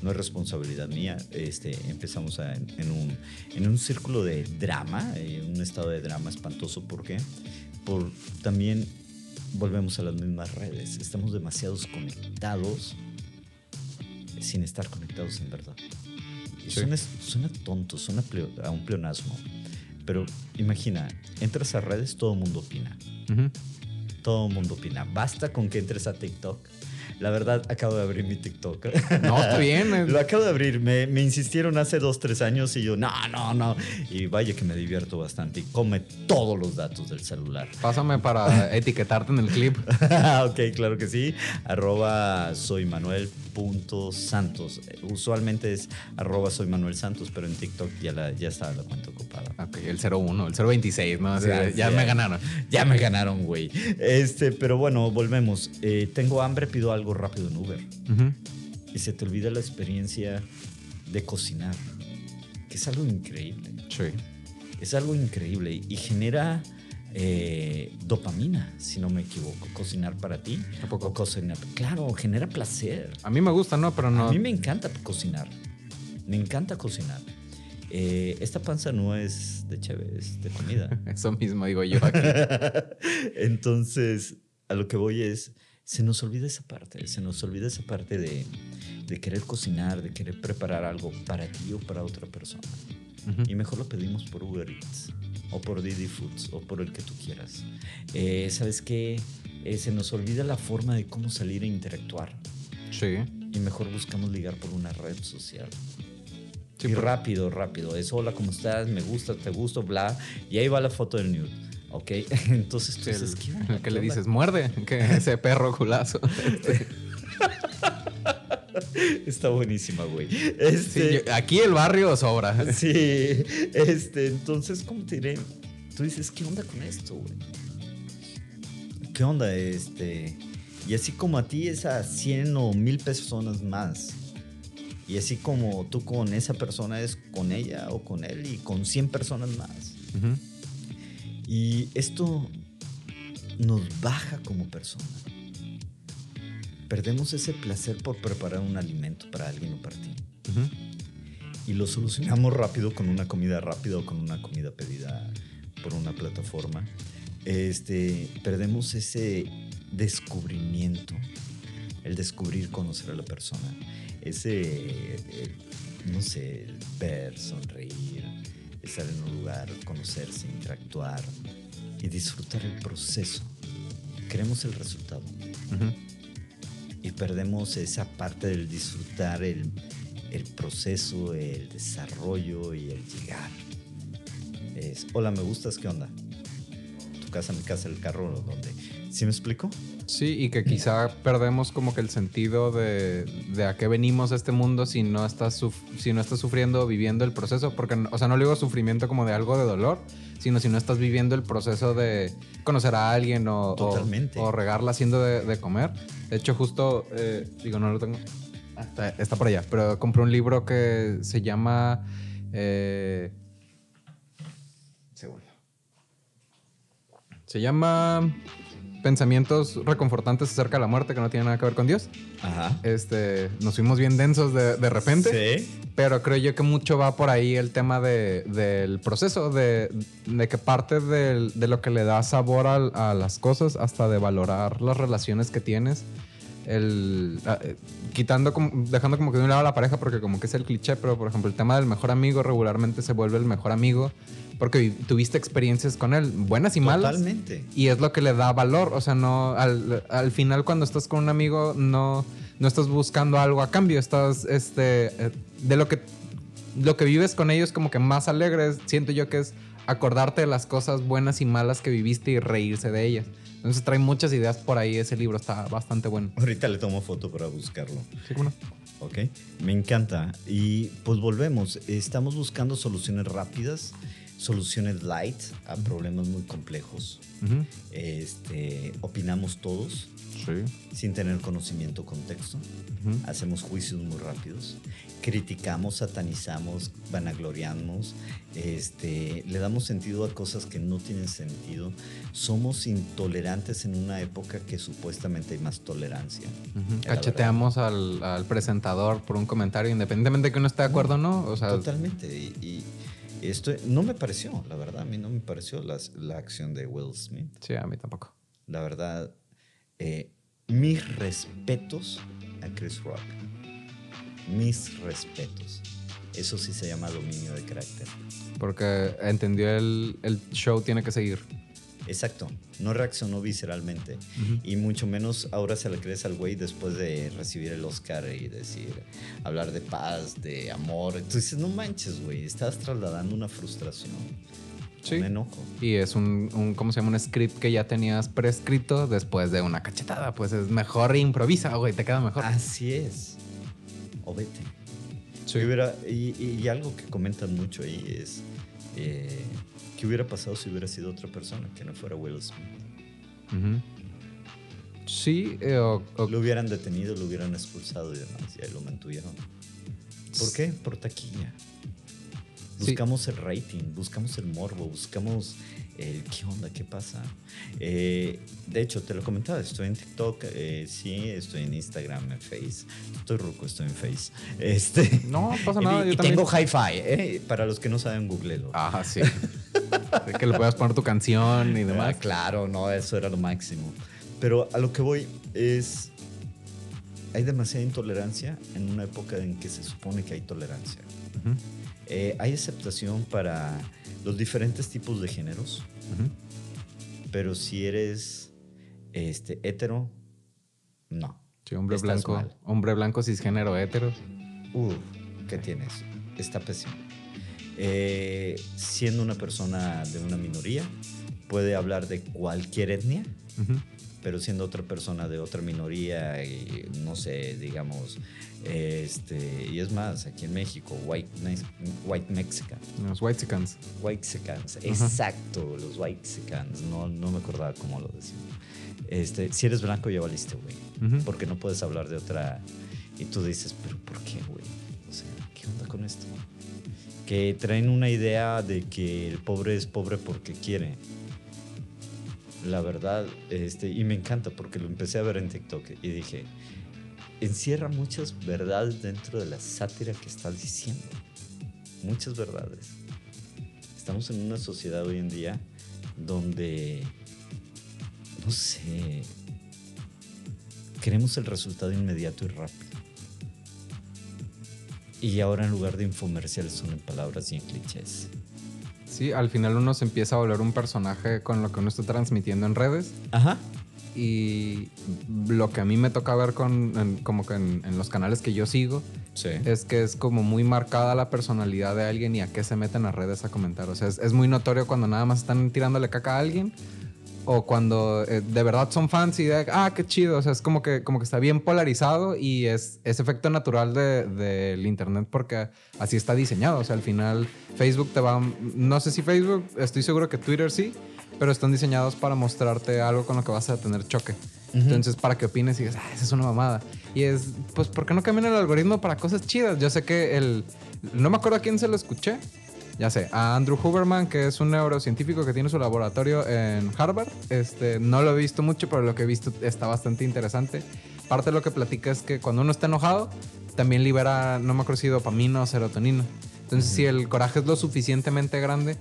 No es responsabilidad mía. Este, empezamos a- en, un, en un círculo de drama, en un estado de drama espantoso. ¿Por qué? Por también volvemos a las mismas redes. Estamos demasiados conectados sin estar conectados en verdad. Y Sí. Suena, suena tonto, suena a un pleonasmo. Pero imagina, entras a redes, todo el mundo opina. Todo el mundo opina. Basta con que entres a TikTok. La verdad, acabo de abrir mi TikTok. No, está bien. [laughs] Lo acabo de abrir. Me, me insistieron hace dos, tres años y yo, no, no, no. Y vaya que me divierto bastante. Y come todos los datos del celular. Pásame para [laughs] etiquetarte en el clip. [laughs] ok, claro que sí. Arroba soy Manuel punto Santos. Usualmente es arroba soy Manuel Santos, pero en TikTok ya, la, ya está la cuenta ocupada. Ok, el 01, el 026, ¿no? Ya, de, ya sí, me ganaron. Ya me ganaron, güey. Este, pero bueno, volvemos. Eh, tengo hambre, pido algo rápido en Uber. Y se te olvida la experiencia de cocinar, que es algo increíble. Sí. Es algo increíble y genera eh, dopamina, si no me equivoco. Cocinar para ti. ¿A poco? O cocinar. Claro, genera placer. A mí me gusta, ¿no? Pero no. A mí me encanta cocinar. Me encanta cocinar. Eh, esta panza no es de chévere, es de comida. [laughs] Eso mismo digo yo aquí. [laughs] Entonces, a lo que voy es, se nos olvida esa parte, se nos olvida esa parte de, de querer cocinar, de querer preparar algo para ti o para otra persona. Ujú. Y mejor lo pedimos por Uber Eats o por Didi Foods o por el que tú quieras. Eh, ¿Sabes qué? Eh, se nos olvida la forma de cómo salir e interactuar. Sí. Y mejor buscamos ligar por una red social. Sí, y por- rápido, rápido. Es hola, ¿cómo estás? Me gusta, te gusto, bla. Y ahí va la foto del nude. ¿Ok? [laughs] Entonces tú dices, ¿qué ¿Qué le dices, muerde, [laughs] que ese perro culazo. [laughs] Está buenísima, güey. Sí, Este, yo- aquí el barrio sobra. sí, este, entonces, ¿cómo te diré? Tú dices, ¿qué onda con esto, güey? ¿Qué onda, este? Y así como a ti es a 100 o 1000 personas más. Y así como tú con esa persona es con ella o con él y con 100 personas más. Ujú. Y esto nos baja como persona. perdemos ese placer por preparar un alimento para alguien o para ti. Y lo solucionamos rápido con una comida rápida o con una comida pedida por una plataforma. Este, perdemos ese descubrimiento, el descubrir, conocer a la persona, ese, no sé, ver, sonreír, estar en un lugar, conocerse, interactuar y disfrutar el proceso. Queremos el resultado. Y perdemos esa parte del disfrutar el, el proceso, el desarrollo y el llegar. Es, hola, me gustas, ¿qué onda? Tu casa, mi casa, el carro, donde. ¿Sí me explico? Sí, y que quizá perdemos como que el sentido de, de a qué venimos a este mundo si no estás si no estás sufriendo, viviendo el proceso, porque, o sea, no le digo sufrimiento como de algo de dolor, sino si no estás viviendo el proceso de conocer a alguien o, o, regarla haciendo de, comer. De hecho, justo, eh, digo, no lo tengo, está, está, por allá, pero compré un libro que se llama... Eh, segundo. Se llama pensamientos reconfortantes acerca de la muerte que no tienen nada que ver con Dios. Ajá. Este, nos fuimos bien densos de, de repente. Sí. Pero creo yo que mucho va por ahí el tema de, del proceso, de, de que parte de, de, lo que le da sabor a, a, las cosas, hasta de valorar las relaciones que tienes. El, eh, quitando, como, dejando como que de un lado la pareja, porque como que es el cliché, pero por ejemplo, el tema del mejor amigo regularmente se vuelve el mejor amigo porque tuviste experiencias con él, buenas y malas. Totalmente. Y es lo que le da valor. O sea, no, al, al final cuando estás con un amigo, no, no estás buscando algo a cambio. Estás, este, eh, de lo que, lo que vives con ellos como que más alegres, siento yo que es acordarte de las cosas buenas y malas que viviste y reírse de ellas. Entonces trae muchas ideas por ahí. Ese libro está bastante bueno. Ahorita le tomo foto para buscarlo. Sí, bueno. Ok, me encanta. Y pues volvemos. Estamos buscando soluciones rápidas soluciones light a problemas muy complejos. este, opinamos todos sin tener conocimiento contexto. Hacemos juicios muy rápidos. Criticamos, satanizamos, vanagloriamos. Este, le damos sentido a cosas que no tienen sentido. Somos intolerantes en una época que supuestamente hay más tolerancia. Cacheteamos al, presentador por un comentario, independientemente de que uno esté de acuerdo o no. O sea, totalmente. y esto no me pareció, la verdad, a mí no me pareció la, la acción de Will Smith. Sí, a mí tampoco. La verdad, eh, mis respetos a Chris Rock. Mis respetos. Eso sí se llama dominio de carácter. Porque entendió el, el show tiene que seguir. Exacto, no reaccionó visceralmente. Y mucho menos ahora se le crees al güey después de recibir el Oscar y decir, hablar de paz, de amor. Dices, no manches, güey, estás trasladando una frustración. Sí. Un enojo. Y es un, un, ¿cómo se llama? Un script que ya tenías prescrito después de una cachetada. Pues es mejor improvisa, güey, te queda mejor. Así es. O vete. Sí. Y, y, algo que comentan mucho ahí es... Eh, ¿Qué hubiera pasado si hubiera sido otra persona que no fuera Will Smith? Sí, eh, o, Lo hubieran detenido, lo hubieran expulsado y demás, y ahí lo mantuvieron. ¿Por qué? Por taquilla. Buscamos el rating, buscamos el morbo, buscamos el qué onda, qué pasa. Eh, de hecho, te lo comentaba, estoy en TikTok, eh, sí, estoy en Instagram, en Face. Estoy ruco, estoy en Face. Este, no, pasa [laughs] nada. Y, tengo hi-fi, eh, para los que no saben, googlelo. Ajá, sí. que le puedas poner tu canción y [laughs] demás. Ah, claro, no, eso era lo máximo. Pero a lo que voy es, hay demasiada intolerancia en una época en que se supone que hay tolerancia. Eh, hay aceptación para los diferentes tipos de géneros, pero si eres este, hetero, no. Sí, hombre blanco, hombre blanco cisgénero hetero. Uh, ¿qué tienes? Está pésimo. Eh, siendo una persona de una minoría, puede hablar de cualquier etnia, pero siendo otra persona de otra minoría, y, no sé, digamos, este, y es más, aquí en México, white, white Mexican. Los white Mexicans. White Mexicans, exacto, los white Mexicans, no, no me acordaba cómo lo decían. Este, si eres blanco ya valiste, güey, porque no puedes hablar de otra... Y tú dices, pero ¿por qué, güey? O sea, ¿qué onda con esto? Que traen una idea de que el pobre es pobre porque quiere la verdad, este, y me encanta porque lo empecé a ver en TikTok y dije, encierra muchas verdades dentro de la sátira que estás diciendo. Muchas verdades. Estamos en una sociedad hoy en día donde, no sé, queremos el resultado inmediato y rápido. Y ahora en lugar de infomerciales son en palabras y en clichés. Sí, al final uno se empieza a volver un personaje con lo que uno está transmitiendo en redes. Ajá. Y lo que a mí me toca ver con, como que en, los canales que yo sigo, es que es como muy marcada la personalidad de alguien y a qué se meten las redes a comentar. O sea, es, es muy notorio cuando nada más están tirándole caca a alguien o cuando eh, de verdad son fans y de, ah, qué chido, o sea, es como que, como que está bien polarizado y es, es efecto natural del de, Internet porque así está diseñado, o sea, al final Facebook te va, no sé si Facebook, estoy seguro que Twitter sí, pero están diseñados para mostrarte algo con lo que vas a tener choque. Entonces, para que opines y digas, ah, esa es una mamada. Y es, pues, ¿por qué no cambian el algoritmo para cosas chidas? Yo sé que el, no me acuerdo a quién se lo escuché, ya sé, a Andrew Huberman, que es un neurocientífico que tiene su laboratorio en Harvard. Este, no lo he visto mucho, pero lo que he visto está bastante interesante. Parte de lo que platica es que cuando uno está enojado, también libera, no me acuerdo si dopamina o serotonina. Entonces, si el coraje es lo suficientemente grande,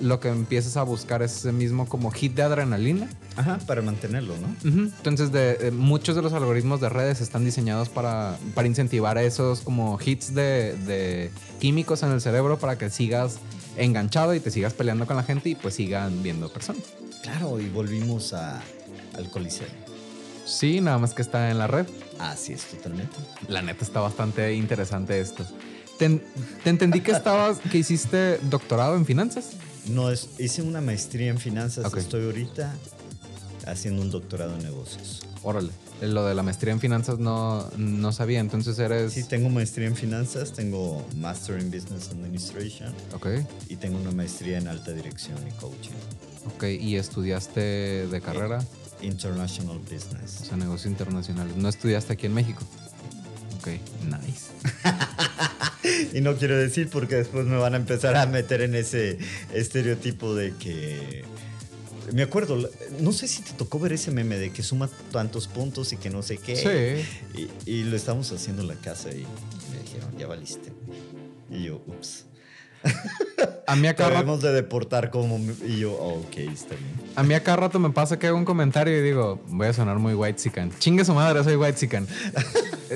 lo que empiezas a buscar es ese mismo como hit de adrenalina. Ajá, para mantenerlo, ¿no? Entonces, de, muchos de los algoritmos de redes están diseñados para, para incentivar esos como hits de, químicos en el cerebro para que sigas enganchado y te sigas peleando con la gente y pues sigan viendo personas. Claro, y volvimos a, al coliseo. Sí, nada más que está en la red. Así es, totalmente. La neta está bastante interesante esto. Te, entendí que estabas, que hiciste doctorado en finanzas. No, es, hice una maestría en finanzas. Estoy ahorita haciendo un doctorado en negocios. Órale. Lo de la maestría en finanzas no, no sabía, entonces eres... Sí, tengo maestría en finanzas, tengo Master in Business Administration. Ok. Y tengo una maestría en alta dirección y coaching. Ok, ¿y estudiaste de carrera? International Business. O sea, negocios internacionales. ¿No estudiaste aquí en México? Ok, nice. [laughs] y no quiero decir porque después me van a empezar a meter en ese estereotipo de que... Me acuerdo, no sé si te tocó ver ese meme de que suma tantos puntos y que no sé qué. Sí. Y, lo estamos haciendo en la casa y me dijeron, ya valiste. Y yo, ups. A mí acá rato... de deportar como... Y yo, oh, ok, está bien. A mí acá rato me pasa que hago un comentario y digo, voy a sonar muy white sican. Chingue su madre, soy white sican. [laughs]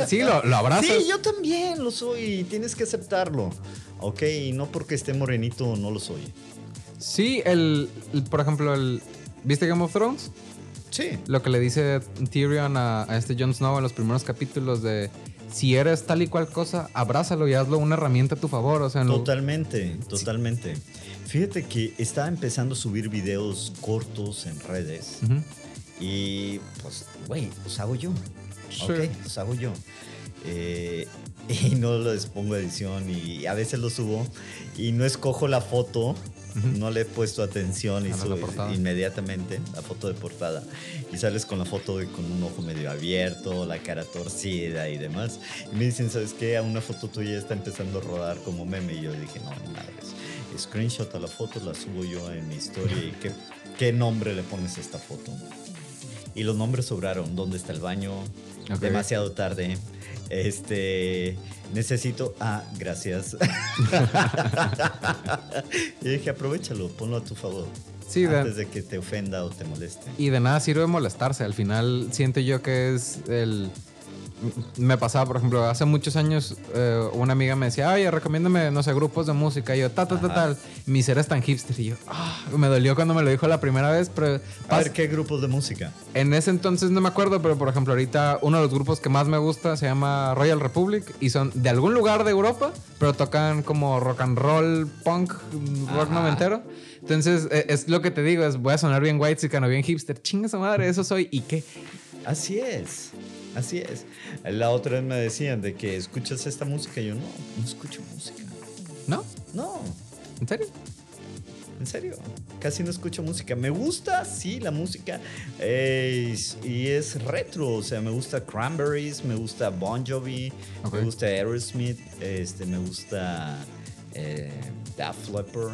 Sí, lo, lo abrazas. Sí, yo también lo soy. Tienes que aceptarlo. Ok, y no porque esté morenito no lo soy. Sí, el, por ejemplo, el. ¿Viste Game of Thrones? Sí. Lo que le dice Tyrion a, este Jon Snow en los primeros capítulos de si eres tal y cual cosa, abrázalo y hazlo una herramienta a tu favor. O sea, totalmente, totalmente. Fíjate que estaba empezando a subir videos cortos en redes. Y pues, güey, los hago yo. Ok, los hago yo. Eh, [laughs] y no les pongo edición y a veces lo subo y no escojo la foto, no le he puesto atención y subo inmediatamente la foto de portada y sales con la foto de, con un ojo medio abierto, la cara torcida y demás. Y me dicen, ¿sabes qué? A una foto tuya está empezando a rodar como meme y yo dije, no, madres. Screenshot a la foto, la subo yo en mi historia y ¿qué, qué nombre le pones a esta foto? Y los nombres sobraron. ¿Dónde está el baño? Demasiado tarde. Este, necesito. Ah, gracias. [laughs] y dije, aprovechalo, ponlo a tu favor. Sí, antes de, de que te ofenda o te moleste. Y de nada sirve molestarse. Al final siento yo que es el me pasaba, por ejemplo, hace muchos años eh, una amiga me decía, oye, recomiéndame, no sé, grupos de música. Y yo, ta, ta, ta, tal. Mi ser es tan hipster. Y yo, ah, me dolió cuando me lo dijo la primera vez. Pero, A ver, ¿qué grupos de música? En ese entonces no me acuerdo, pero por ejemplo, ahorita uno de los grupos que más me gusta se llama Royal Republic y son de algún lugar de Europa, pero tocan como rock and roll, punk, rock noventero. Entonces, e, es, lo que te digo, es voy a sonar bien white, bien hipster. Chinga su madre, eso soy. ¿Y qué? Así es. Así es. La otra vez me decían de que escuchas esta música y yo no, no escucho música. ¿No? No. ¿En serio? En serio, casi no escucho música. Me gusta, sí, la música. y es retro, o sea, me gusta Cranberries, me gusta Bon Jovi, me gusta Aerosmith, este, me gusta eh, Daft Leppard.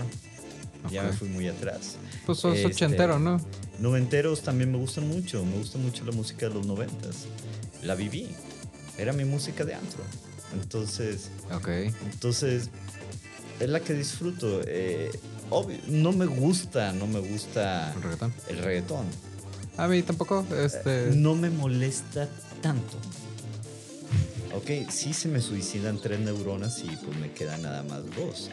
Ya me fui muy atrás. Pues sos este, ochentero, ¿no? Noventeros también me gustan mucho. Me gusta mucho la música de los noventas la viví. Era mi música de antro. Entonces, Ok. entonces es la que disfruto. Eh, obvio, no me gusta, no me gusta ¿El reggaetón? el reggaetón. A mí tampoco. Este. No me molesta tanto. Ok, sí se me suicidan tres neuronas y pues me quedan nada más dos.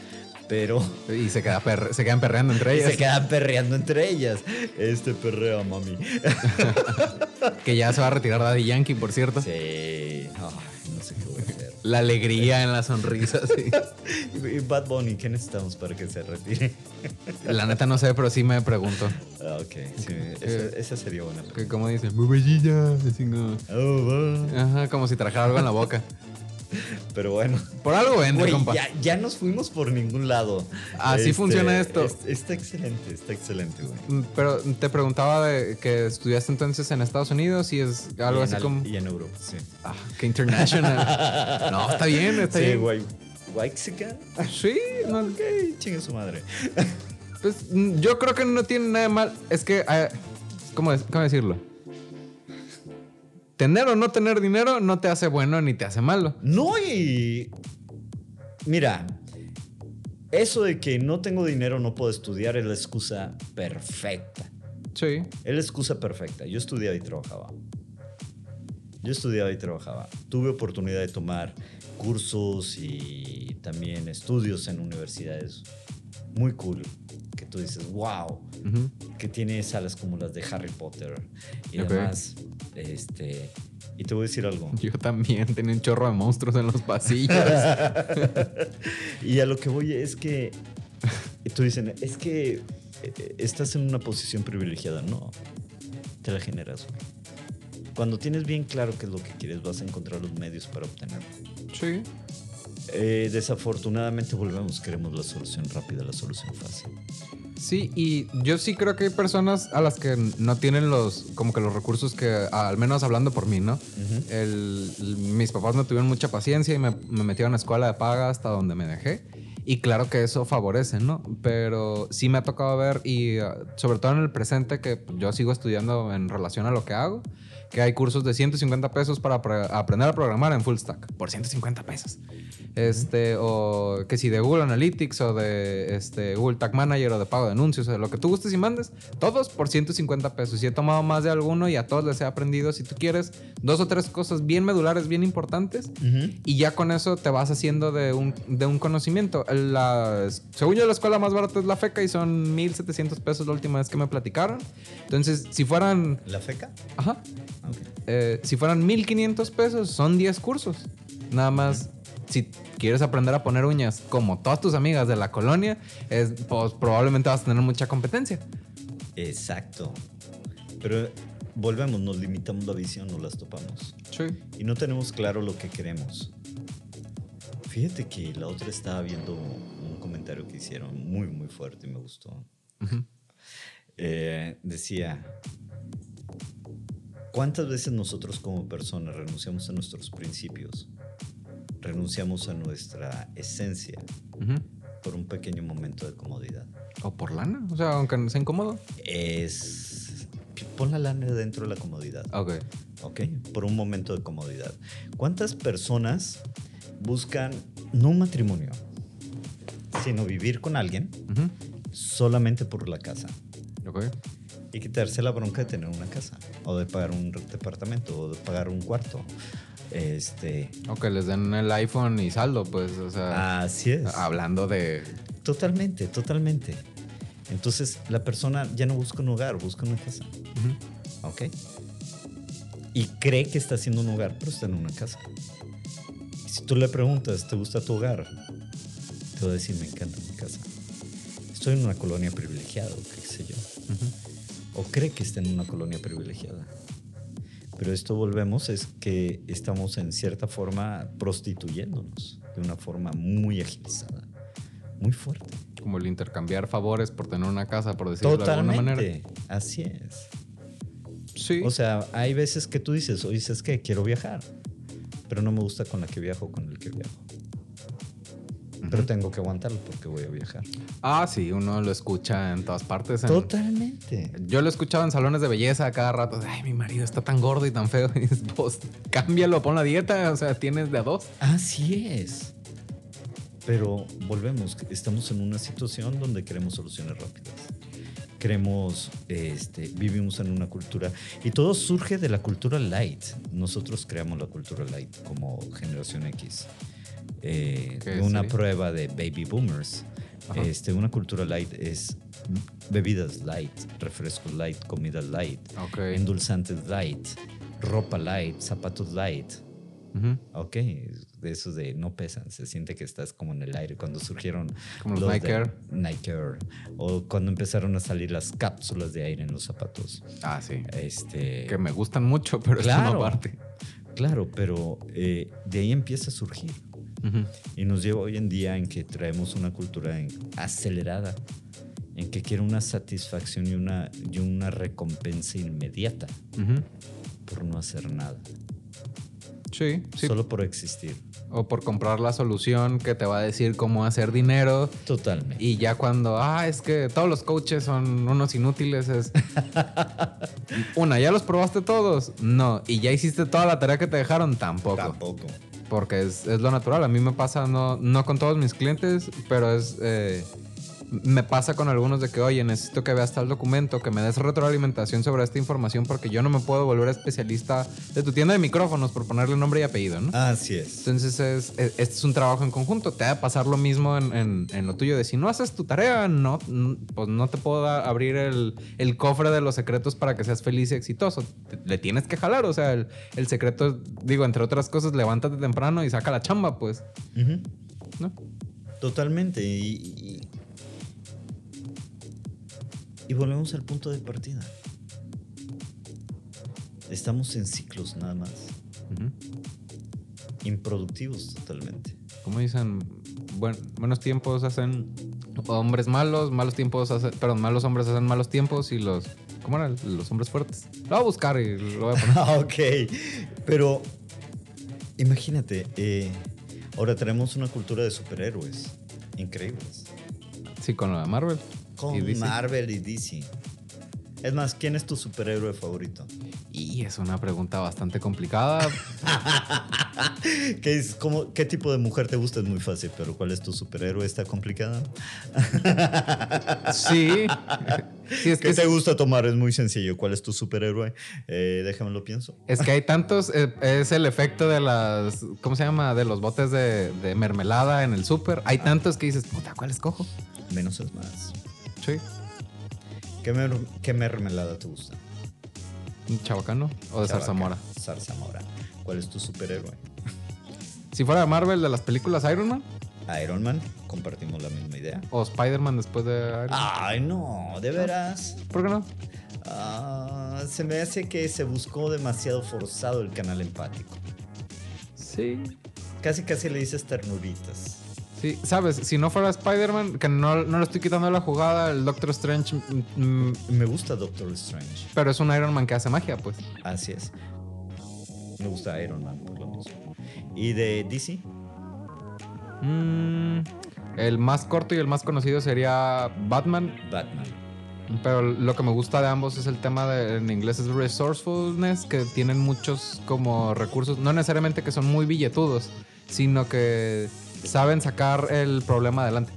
Pero Y se, queda perre- se quedan perreando entre [laughs] ellas. se quedan perreando entre ellas. Este perreo, mami. [laughs] Que ya se va a retirar Daddy Yankee, por cierto. Sí. No sé qué voy a hacer. La alegría en la sonrisa, sí. [laughs] Y Bad Bunny, ¿qué necesitamos para que se retire? La neta no sé, pero sí me pregunto. Ah, ok, sí, esa, esa sería buena. Que como dicen, muy bellilla. Así como- Oh, va. Ajá, como si trajera algo en la boca. Pero bueno. Por algo vende, Güey, compa. ya, ya nos fuimos por ningún lado. Así funciona esto. es- está excelente, está excelente, güey. Mm, Pero te preguntaba de que estudiaste entonces en Estados Unidos y es algo Y así al- como. Y en Europa, sí. Ah, que international. [laughs] no, está bien, está sí, bien. güey. ¿Waxica? Sí, no, Ok, chingue su madre. pues mm, yo creo que no tiene nada de mal. Es que, ah, ¿cómo, es- cómo decirlo? Tener o no tener dinero no te hace bueno ni te hace malo. No, y. Mira, eso de que no tengo dinero, no puedo estudiar es la excusa perfecta. Sí. Es la excusa perfecta. Yo estudiaba y trabajaba. Yo estudiaba y trabajaba. Tuve oportunidad de tomar cursos y también estudios en universidades muy cool. Que tú dices, wow, que tiene salas como las de Harry Potter y Ok. demás. Este, y te voy a decir algo. Yo también tenía un chorro de monstruos en los pasillos. [laughs] Y a lo que voy es que tú dicen, es que eh, estás en una posición privilegiada. No, te la generas. Cuando tienes bien claro qué es lo que quieres, vas a encontrar los medios para obtenerlo. sí. Eh, desafortunadamente volvemos, queremos la solución rápida, la solución fácil. Sí, y yo sí creo que hay personas a las que no tienen los, como que los recursos que, al menos hablando por mí, ¿no? El- el- mis papás no tuvieron mucha paciencia y me, me metieron a escuela de paga hasta donde me dejé. Y claro que eso favorece, ¿no? Pero sí me ha tocado ver, y uh, sobre todo en el presente, que yo sigo estudiando en relación a lo que hago, que hay cursos de 150 pesos para apre- aprender a programar en full stack, por 150 pesos. Este, o que si de Google Analytics o de este, Google Tag Manager o de pago de anuncios o de lo que tú gustes y mandes, todos por 150 pesos. Y he tomado más de alguno y a todos les he aprendido, si tú quieres, dos o tres cosas bien medulares, bien importantes. Y ya con eso te vas haciendo de un, de un conocimiento. La, según yo, la escuela más barata es la FECA y son 1.700 pesos la última vez que me platicaron. Entonces, si fueran... ¿La feca? Ajá. Eh, si fueran 1.500 pesos, son 10 cursos. Nada más, si quieres aprender a poner uñas como todas tus amigas de la colonia, es, pues probablemente vas a tener mucha competencia. Exacto. Pero volvemos, nos limitamos la visión, no las topamos. Sí. Y no tenemos claro lo que queremos. Fíjate que la otra estaba viendo un comentario que hicieron muy, muy fuerte y me gustó. Eh, decía, ¿cuántas veces nosotros como personas renunciamos a nuestros principios? Renunciamos a nuestra esencia por un pequeño momento de comodidad. O por lana. O sea, aunque no sea incómodo. Es... Pon la lana dentro de la comodidad. Ok. ¿ok? Por un momento de comodidad. ¿Cuántas personas buscan no un matrimonio, sino vivir con alguien Ujú. solamente por la casa? Ok. Y quitarse la bronca de tener una casa, o de pagar un departamento, o de pagar un cuarto. Este, O que les den el iPhone y saldo, pues, o sea, así es. hablando de... Totalmente, totalmente. Entonces la persona ya no busca un hogar, busca una casa. Ujú. ¿Ok? Y cree que está haciendo un hogar, pero está en una casa. Y si tú le preguntas, ¿te gusta tu hogar? Te va a decir, me encanta mi casa. Estoy en una colonia privilegiada, qué sé yo. O cree que está en una colonia privilegiada. Pero esto volvemos es que estamos en cierta forma prostituyéndonos de una forma muy agilizada, muy fuerte. Como el intercambiar favores por tener una casa, por decirlo de alguna manera. Así es. Sí. O sea, hay veces que tú dices, oye, es que quiero viajar, pero no me gusta con la que viajo o con el que viajo. Pero tengo que aguantarlo porque voy a viajar. Ah, sí, uno lo escucha en todas partes. en- Totalmente. Yo lo he escuchado en salones de belleza a cada rato. Ay, mi marido está tan gordo y tan feo. [laughs] Y dices, pues, cámbialo, pon la dieta. O sea, tienes de a dos. Así es. Pero volvemos, estamos en una situación donde queremos soluciones rápidas. Queremos, este, vivimos en una cultura y todo surge de la cultura light. Nosotros creamos la cultura light como generación X. Eh, ¿Qué de una prueba de baby boomers. Ajá. Este, una cultura light es bebidas light, refrescos light, comida light, endulzantes light, ropa light, zapatos light. Ujú. Ok, de esos de no pesan, se siente que estás como en el aire cuando surgieron Como los Nike Air. Nike Air, o cuando empezaron a salir las cápsulas de aire en los zapatos. Ah, sí. Este, Que me gustan mucho, pero es Claro. una parte. Claro, pero eh, de ahí empieza a surgir Y nos lleva hoy en día en que traemos una cultura en- acelerada, en que quiere una satisfacción y una, y una recompensa inmediata por no hacer nada, Sí, sí. solo por existir. O por comprar la solución que te va a decir cómo hacer dinero. Totalmente. Y ya cuando, ah, es que todos los coaches son unos inútiles, es. [laughs] Una, ¿ya los probaste todos? No. ¿Y ya hiciste toda la tarea que te dejaron? Tampoco. Tampoco. Porque es, es lo natural. A mí me pasa, no, no con todos mis clientes, pero es. eh, me pasa con algunos de que, oye, necesito que veas tal documento, que me des retroalimentación sobre esta información, porque yo no me puedo volver especialista de tu tienda de micrófonos por ponerle nombre y apellido, ¿no? Así es. Entonces, es, es- este es un trabajo en conjunto. Te va a pasar lo mismo en, en- en lo tuyo. De si no haces tu tarea, no, pues no te puedo dar- abrir el, el cofre de los secretos para que seas feliz y exitoso. Te- le tienes que jalar. O sea, el, el secreto, digo, entre otras cosas, levántate temprano y saca la chamba, pues. ¿no? Totalmente. Y, y- volvemos al punto de partida. Estamos en ciclos nada más. Improductivos totalmente. Como dicen, buen- buenos tiempos hacen hombres malos, malos tiempos hacen, perdón, malos hombres hacen malos tiempos y los, ¿cómo eran? Los hombres fuertes. Lo voy a buscar y lo voy a poner. [laughs] Ah, ok. Pero imagínate, eh, ahora tenemos una cultura de superhéroes increíbles. Sí, con de Marvel. Con Y. Marvel y DC. Es más, ¿quién es tu superhéroe favorito? Y es una pregunta bastante complicada. [laughs] ¿Qué, es, cómo- ¿Qué tipo de mujer te gusta? Es muy fácil, pero ¿cuál es tu superhéroe? ¿Está complicada? Sí. [laughs] Sí, es que, ¿Qué te es, gusta tomar? Es muy sencillo. ¿Cuál es tu superhéroe? Eh, déjame lo pienso. es que hay tantos. eh, es el efecto de las. ¿Cómo se llama? De los botes de, de mermelada en el súper. Hay tantos que dices, puta, ¿cuál escojo? Menos es más. Sí. ¿Qué, mer- qué mermelada te gusta? ¿Un chabacano o de zarzamora? Zarzamora. ¿Cuál es tu superhéroe? Si fuera de Marvel, de las películas Iron Man Iron Man. Compartimos la misma idea. o Spider-Man después de Iron Man. Ay, no, de veras. ¿Por qué no? Ah, se me hace que se buscó demasiado forzado el canal empático. Sí. Casi, casi le dices ternuritas. Sí, sabes, si no fuera Spider-Man, que no, no le estoy quitando la jugada, el Doctor Strange, mm, mm, Me gusta Doctor Strange. pero es un Iron Man que hace magia, pues. Así es. Me gusta Iron Man por lo mismo. ¿Y de DC? Mm, el más corto y el más conocido sería Batman, Batman. pero lo que me gusta de ambos es el tema de, en inglés es resourcefulness, que tienen muchos como recursos, no necesariamente que son muy billetudos, sino que saben sacar el problema adelante.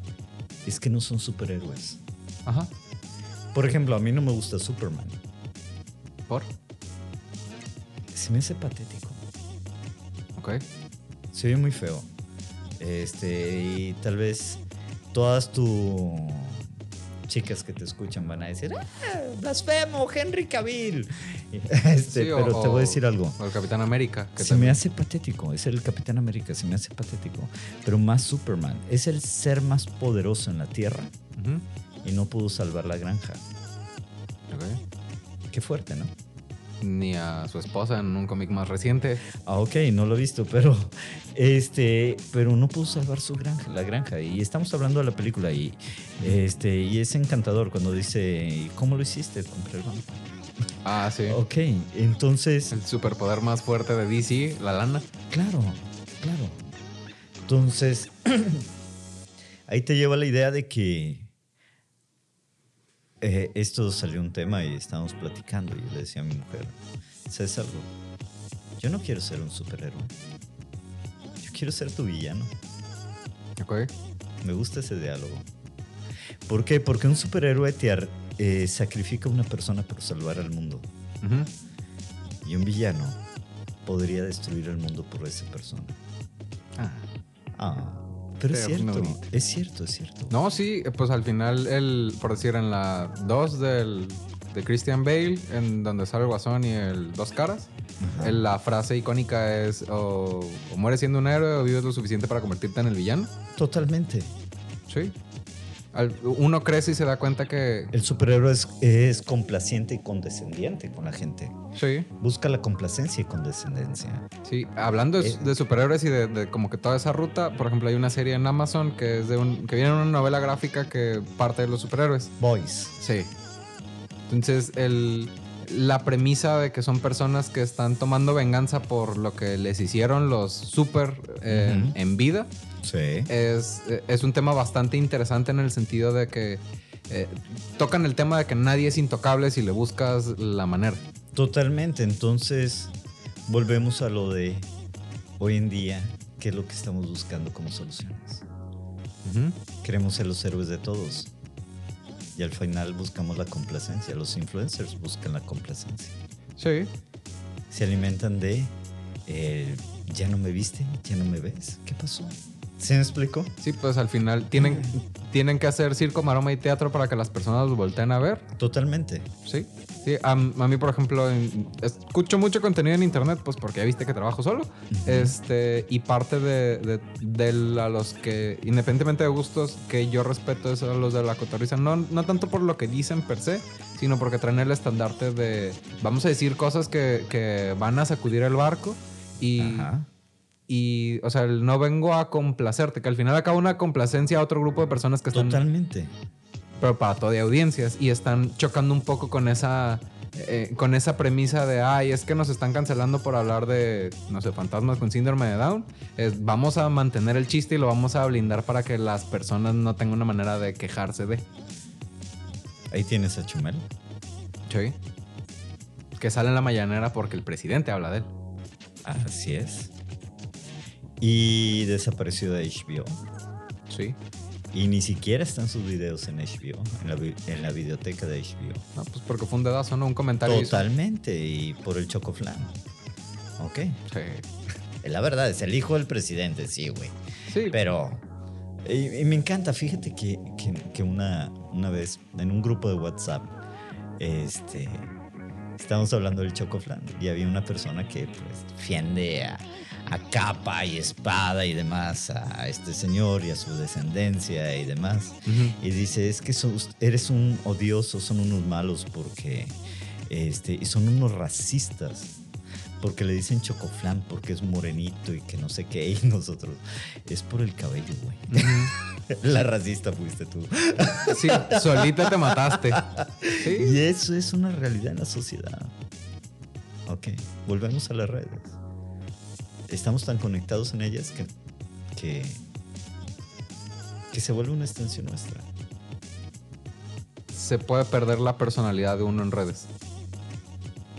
Es que no son superhéroes. Ajá. Por ejemplo, a mí no me gusta Superman. ¿Por? Se me hace patético. Ok. Se ve muy feo. Este, y tal vez todas tus chicas que te escuchan van a decir, ¡Ah, blasfemo, Henry Cavill. [laughs] Este, Sí, o- pero te voy a decir algo. O el Capitán América. Que Se también- me hace patético, es el Capitán América, se me hace patético. Pero más Superman, es el ser más poderoso en la Tierra y no pudo salvar la granja. Ok. Qué fuerte, ¿no? Ni a su esposa en un cómic más reciente. Ah, ok, no lo he visto, pero este, pero no pudo salvar su granja, la granja. Y estamos hablando de la película y este, y es encantador cuando dice, "¿Y ¿cómo lo hiciste? Compré el banco. Ah, sí. Ok, entonces, El superpoder más fuerte de DC, la lana. claro, claro. Entonces, [clears throat] ahí te lleva la idea de que eh, esto salió un tema y estábamos platicando y yo le decía a mi mujer, ¿sabes algo? Yo no quiero ser un superhéroe. Yo quiero ser tu villano. Ok. Me gusta ese diálogo. ¿Por qué? Porque un superhéroe te eh, sacrifica a una persona por salvar al mundo. Y un villano podría destruir el mundo por esa persona. Ah. Ah, pero es cierto, no. es cierto, es cierto. No, sí, pues al final, el, por decir, en la 2 del, de Christian Bale, en donde sale el Guasón y el Dos Caras, el- la frase icónica es o, o mueres siendo un héroe o vives lo suficiente para convertirte en el villano. Totalmente. Sí. Uno crece y se da cuenta que... El superhéroe es, es complaciente y condescendiente con la gente. Sí, Busca la complacencia y condescendencia. sí. Hablando de, Eh. de superhéroes y de, de como que toda esa ruta, por ejemplo, hay una serie en Amazon que es de un... que viene en una novela gráfica que parte de los superhéroes. Boys. Sí. Entonces, el, la premisa de que son personas que están tomando venganza por lo que les hicieron los super eh, en vida Sí. es, es un tema bastante interesante en el sentido de que eh, tocan el tema de que nadie es intocable si le buscas la manera. Totalmente. Entonces, volvemos a lo de hoy en día, ¿qué es lo que estamos buscando como soluciones? Queremos ser los héroes de todos. Y al final buscamos la complacencia. Los influencers buscan la complacencia. Sí. Se alimentan de, eh, ya no me viste, ya no me ves. ¿Qué pasó? ¿Se me explicó? Sí, pues al final tienen, [clears throat] tienen que hacer circo, maroma y teatro para que las personas los volteen a ver. Totalmente. Sí, sí. A, a mí, por ejemplo, en- escucho mucho contenido en internet, pues porque ya viste que trabajo solo. Este, y parte de, de, de la- los que, independientemente de gustos, que yo respeto es a los de la cotorriza. No, no tanto por lo que dicen per se, sino porque traen el estandarte de, vamos a decir cosas que, que van a sacudir el barco. Y, Ajá. Y, o sea, el no vengo a complacerte, que al final acaba una complacencia a otro grupo de personas que están Totalmente. pero para todo de audiencias y están chocando un poco con esa eh, con esa premisa de ay es que nos están cancelando por hablar de no sé fantasmas con síndrome de Down Es, vamos a mantener el chiste y lo vamos a blindar para que las personas no tengan una manera de quejarse de Ahí tienes a Chumel. sí que sale en la mañanera porque el presidente habla de él Así es. Y desapareció de HBO. sí Y ni siquiera están sus videos en HBO, en la, en la videoteca de HBO. no, pues porque fue un dedazo no un comentario. Totalmente, y por el chocoflan. Ok. sí La verdad, es el hijo del presidente, sí, güey. sí Pero. Y, y me encanta, fíjate que, que- que una, una vez en un grupo de WhatsApp, este. Estábamos hablando del chocoflan y había una persona que pues defiende a, a capa y espada y demás a este señor y a su descendencia y demás. Y dice, es que sos- eres un odioso, son unos malos porque, este, y son unos racistas. Porque le dicen chocoflan porque es morenito y que no sé qué. [laughs] Y nosotros, es por el cabello, güey. [laughs] La racista fuiste tú. sí solita te mataste sí Y eso es una realidad en la sociedad. Ok, volvemos a las redes. Estamos tan conectados en ellas que, que, que se vuelve una extensión nuestra. se puede perder la personalidad de uno en redes.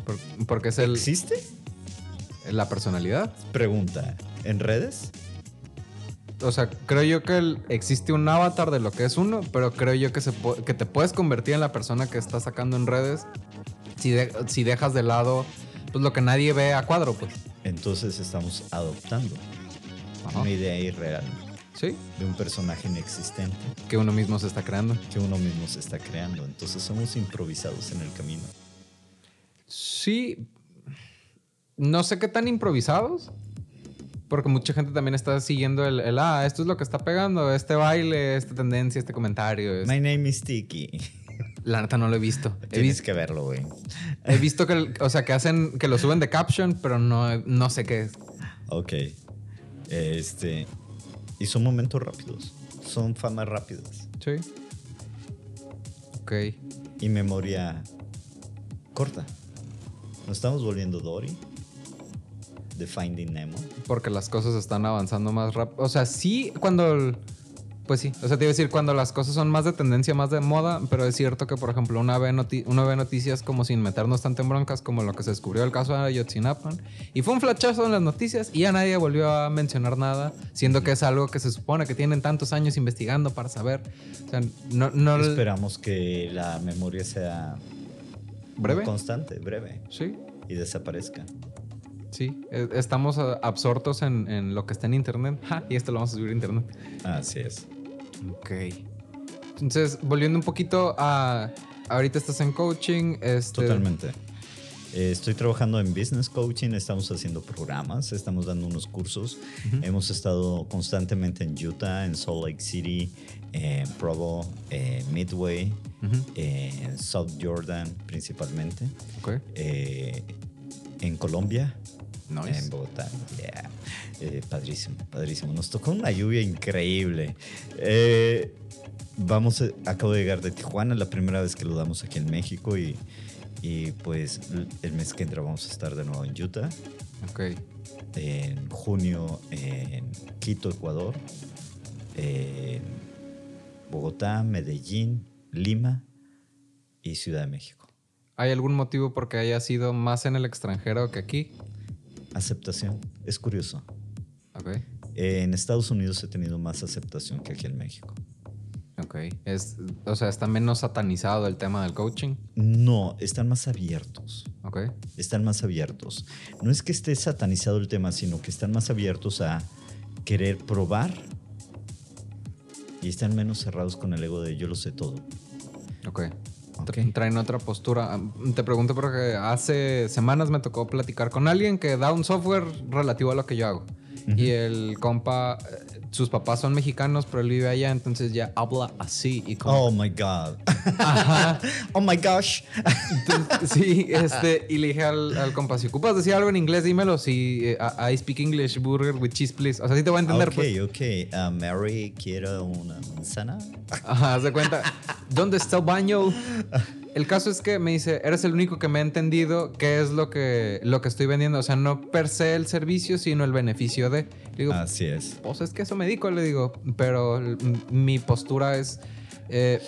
Por- porque es el, ¿Existe? la personalidad. Pregunta, ¿en redes? O sea, creo yo que el- existe un avatar de lo que es uno, pero creo yo que, se que te puedes convertir en la persona que estás sacando en redes si, de- si dejas de lado pues, lo que nadie ve a cuadro, pues. Entonces estamos adoptando Ajá. una idea irreal Sí, de un personaje inexistente que uno mismo se está creando. que uno mismo se está creando. Entonces somos improvisados en el camino. Sí, no sé qué tan improvisados. Porque mucha gente también está siguiendo el, el, ah, esto es lo que está pegando, este baile, esta tendencia, este comentario. My name is Tiki. La neta no lo he visto. He, Tienes vis- que verlo, güey. he visto que, o sea, que hacen, que lo suben de caption, pero no, no sé qué es. Ok. Este. Y son momentos rápidos. Son famas rápidas. Sí. Ok. Y memoria corta. Nos estamos volviendo Dory. De Finding Nemo. Porque las cosas están avanzando más rápido. O sea, sí, cuando. el- Pues sí, o sea, te iba a decir cuando las cosas son más de tendencia, más de moda, pero es cierto que, por ejemplo, una ve, noti- uno ve noticias como sin meternos tanto en broncas como lo que se descubrió el caso de Ayotzinapa. Y fue un flachazo en las noticias y ya nadie volvió a mencionar nada, siendo que es algo que se supone que tienen tantos años investigando para saber. O sea, no... no Esperamos que la memoria sea ¿Breve? constante, breve Sí, y desaparezca. sí. Eh, Estamos eh, absortos en, en lo que está en internet. Ja, y esto lo vamos a subir a internet. Así es. Ok. Entonces, volviendo un poquito a. Ahorita estás en coaching. Este, Totalmente. Eh, estoy trabajando en business coaching, estamos haciendo programas, estamos dando unos cursos. Hemos estado constantemente en Utah, en Salt Lake City, en Provo, en Midway, en South Jordan principalmente, Ok. eh, en Colombia, Nice. en Bogotá. Yeah. Eh, padrísimo, padrísimo. Nos tocó una lluvia increíble. Eh, vamos, a- acabo de llegar de Tijuana, la primera vez que lo damos aquí en México y, y pues el mes que entra vamos a estar de nuevo en Utah. Ok. En junio en Quito, Ecuador. En Bogotá, Medellín, Lima y Ciudad de México. ¿Hay algún motivo por qué haya sido más en el extranjero que aquí? Aceptación. Es curioso. Ok. En Estados Unidos he tenido más aceptación que aquí en México. Ok. Es, o sea, está menos satanizado el tema del coaching. No, están más abiertos. Ok. Están más abiertos. No es que esté satanizado el tema, sino que están más abiertos a querer probar y están menos cerrados con el ego de yo lo sé todo. Ok. Ok. Tra- Traen otra postura. Ah, Te pregunto porque hace semanas me tocó platicar con alguien que da un software relativo a lo que yo hago. Y el compa, sus papás son mexicanos, pero él vive allá, entonces ya habla así. Y como, Oh my God. Ajá. [laughs] oh my gosh. Entonces, sí, este, y le dije al, al compa, si ocupas decir algo en inglés, dímelo. Si eh, I speak English, burger with cheese, please. O sea, sí te voy a entender, ok, pues. ok. Ah, Mary quiere una manzana. Ajá, haz de cuenta. ¿Dónde está el baño? [laughs] El caso es que me dice, eres el único que me ha entendido qué es lo que, lo que estoy vendiendo. O sea, no per se el servicio, sino el beneficio de. Le digo, Así es. pues es que eso me dedico, le digo. Pero mi postura es. eh,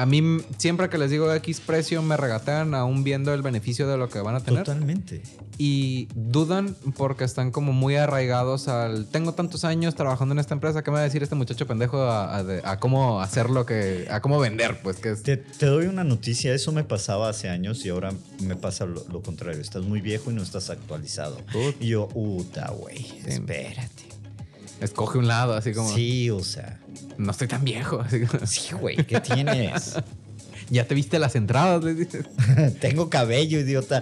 a mí, siempre que les digo X precio, me regatean aún viendo el beneficio de lo que van a tener. Totalmente. Y dudan porque están como muy arraigados al. Tengo tantos años trabajando en esta empresa, ¿qué me va a decir este muchacho pendejo a, a de- a cómo hacer lo que. a cómo vender? Pues que es. Te, te doy una noticia, eso me pasaba hace años y ahora me pasa lo, lo contrario. Estás muy viejo y no estás actualizado. Y yo, puta, güey, espérate. Escoge un lado, así como. Sí, o sea, No estoy tan viejo. [laughs] sí, güey, ¿qué tienes? [laughs] ya te viste las entradas, les dices. [laughs] Tengo cabello, idiota.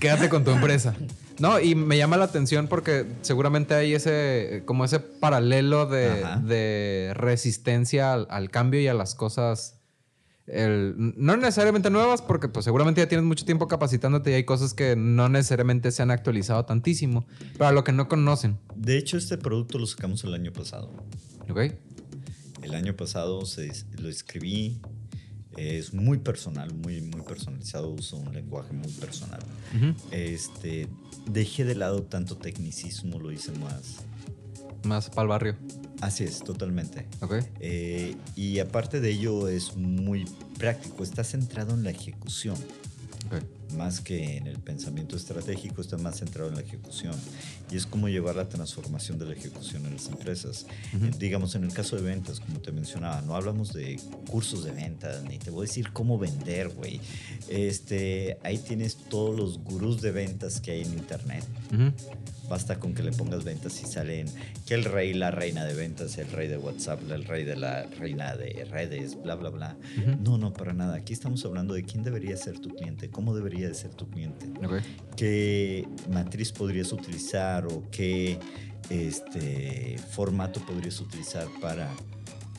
Quédate con tu empresa. No, y me llama la atención porque seguramente hay ese, como ese paralelo de, resistencia al, al cambio y a las cosas, el- no necesariamente nuevas, porque pues seguramente ya tienes mucho tiempo capacitándote y hay cosas que no necesariamente se han actualizado tantísimo, pero a lo que no conocen. De hecho, este producto lo sacamos el año pasado. ¿Ok? El año pasado se, lo escribí. Es muy personal, muy, muy personalizado. Uso un lenguaje muy personal. Ujú. Este, dejé de lado tanto tecnicismo, lo hice más. Más para el barrio. Así es, totalmente. ¿Ok? Eh, y aparte de ello, es muy práctico. Está centrado en la ejecución. Ok. Más que en el pensamiento estratégico, está más centrado en la ejecución. Y es como llevar la transformación de la ejecución en las empresas. Ujú. Eh, Digamos, en el caso de ventas, como te mencionaba, no hablamos de cursos de ventas, ni te voy a decir cómo vender, güey. Este, ahí tienes todos los gurús de ventas que hay en internet. Ujú. Basta con que le pongas ventas y salen que el rey, la reina de ventas, el rey de WhatsApp, el rey de la reina de redes, bla, bla, bla. Ujú. No, no, para nada. Aquí estamos hablando de quién debería ser tu cliente, cómo debería de ser tu cliente, Ok. qué matriz podrías utilizar o qué este, formato podrías utilizar para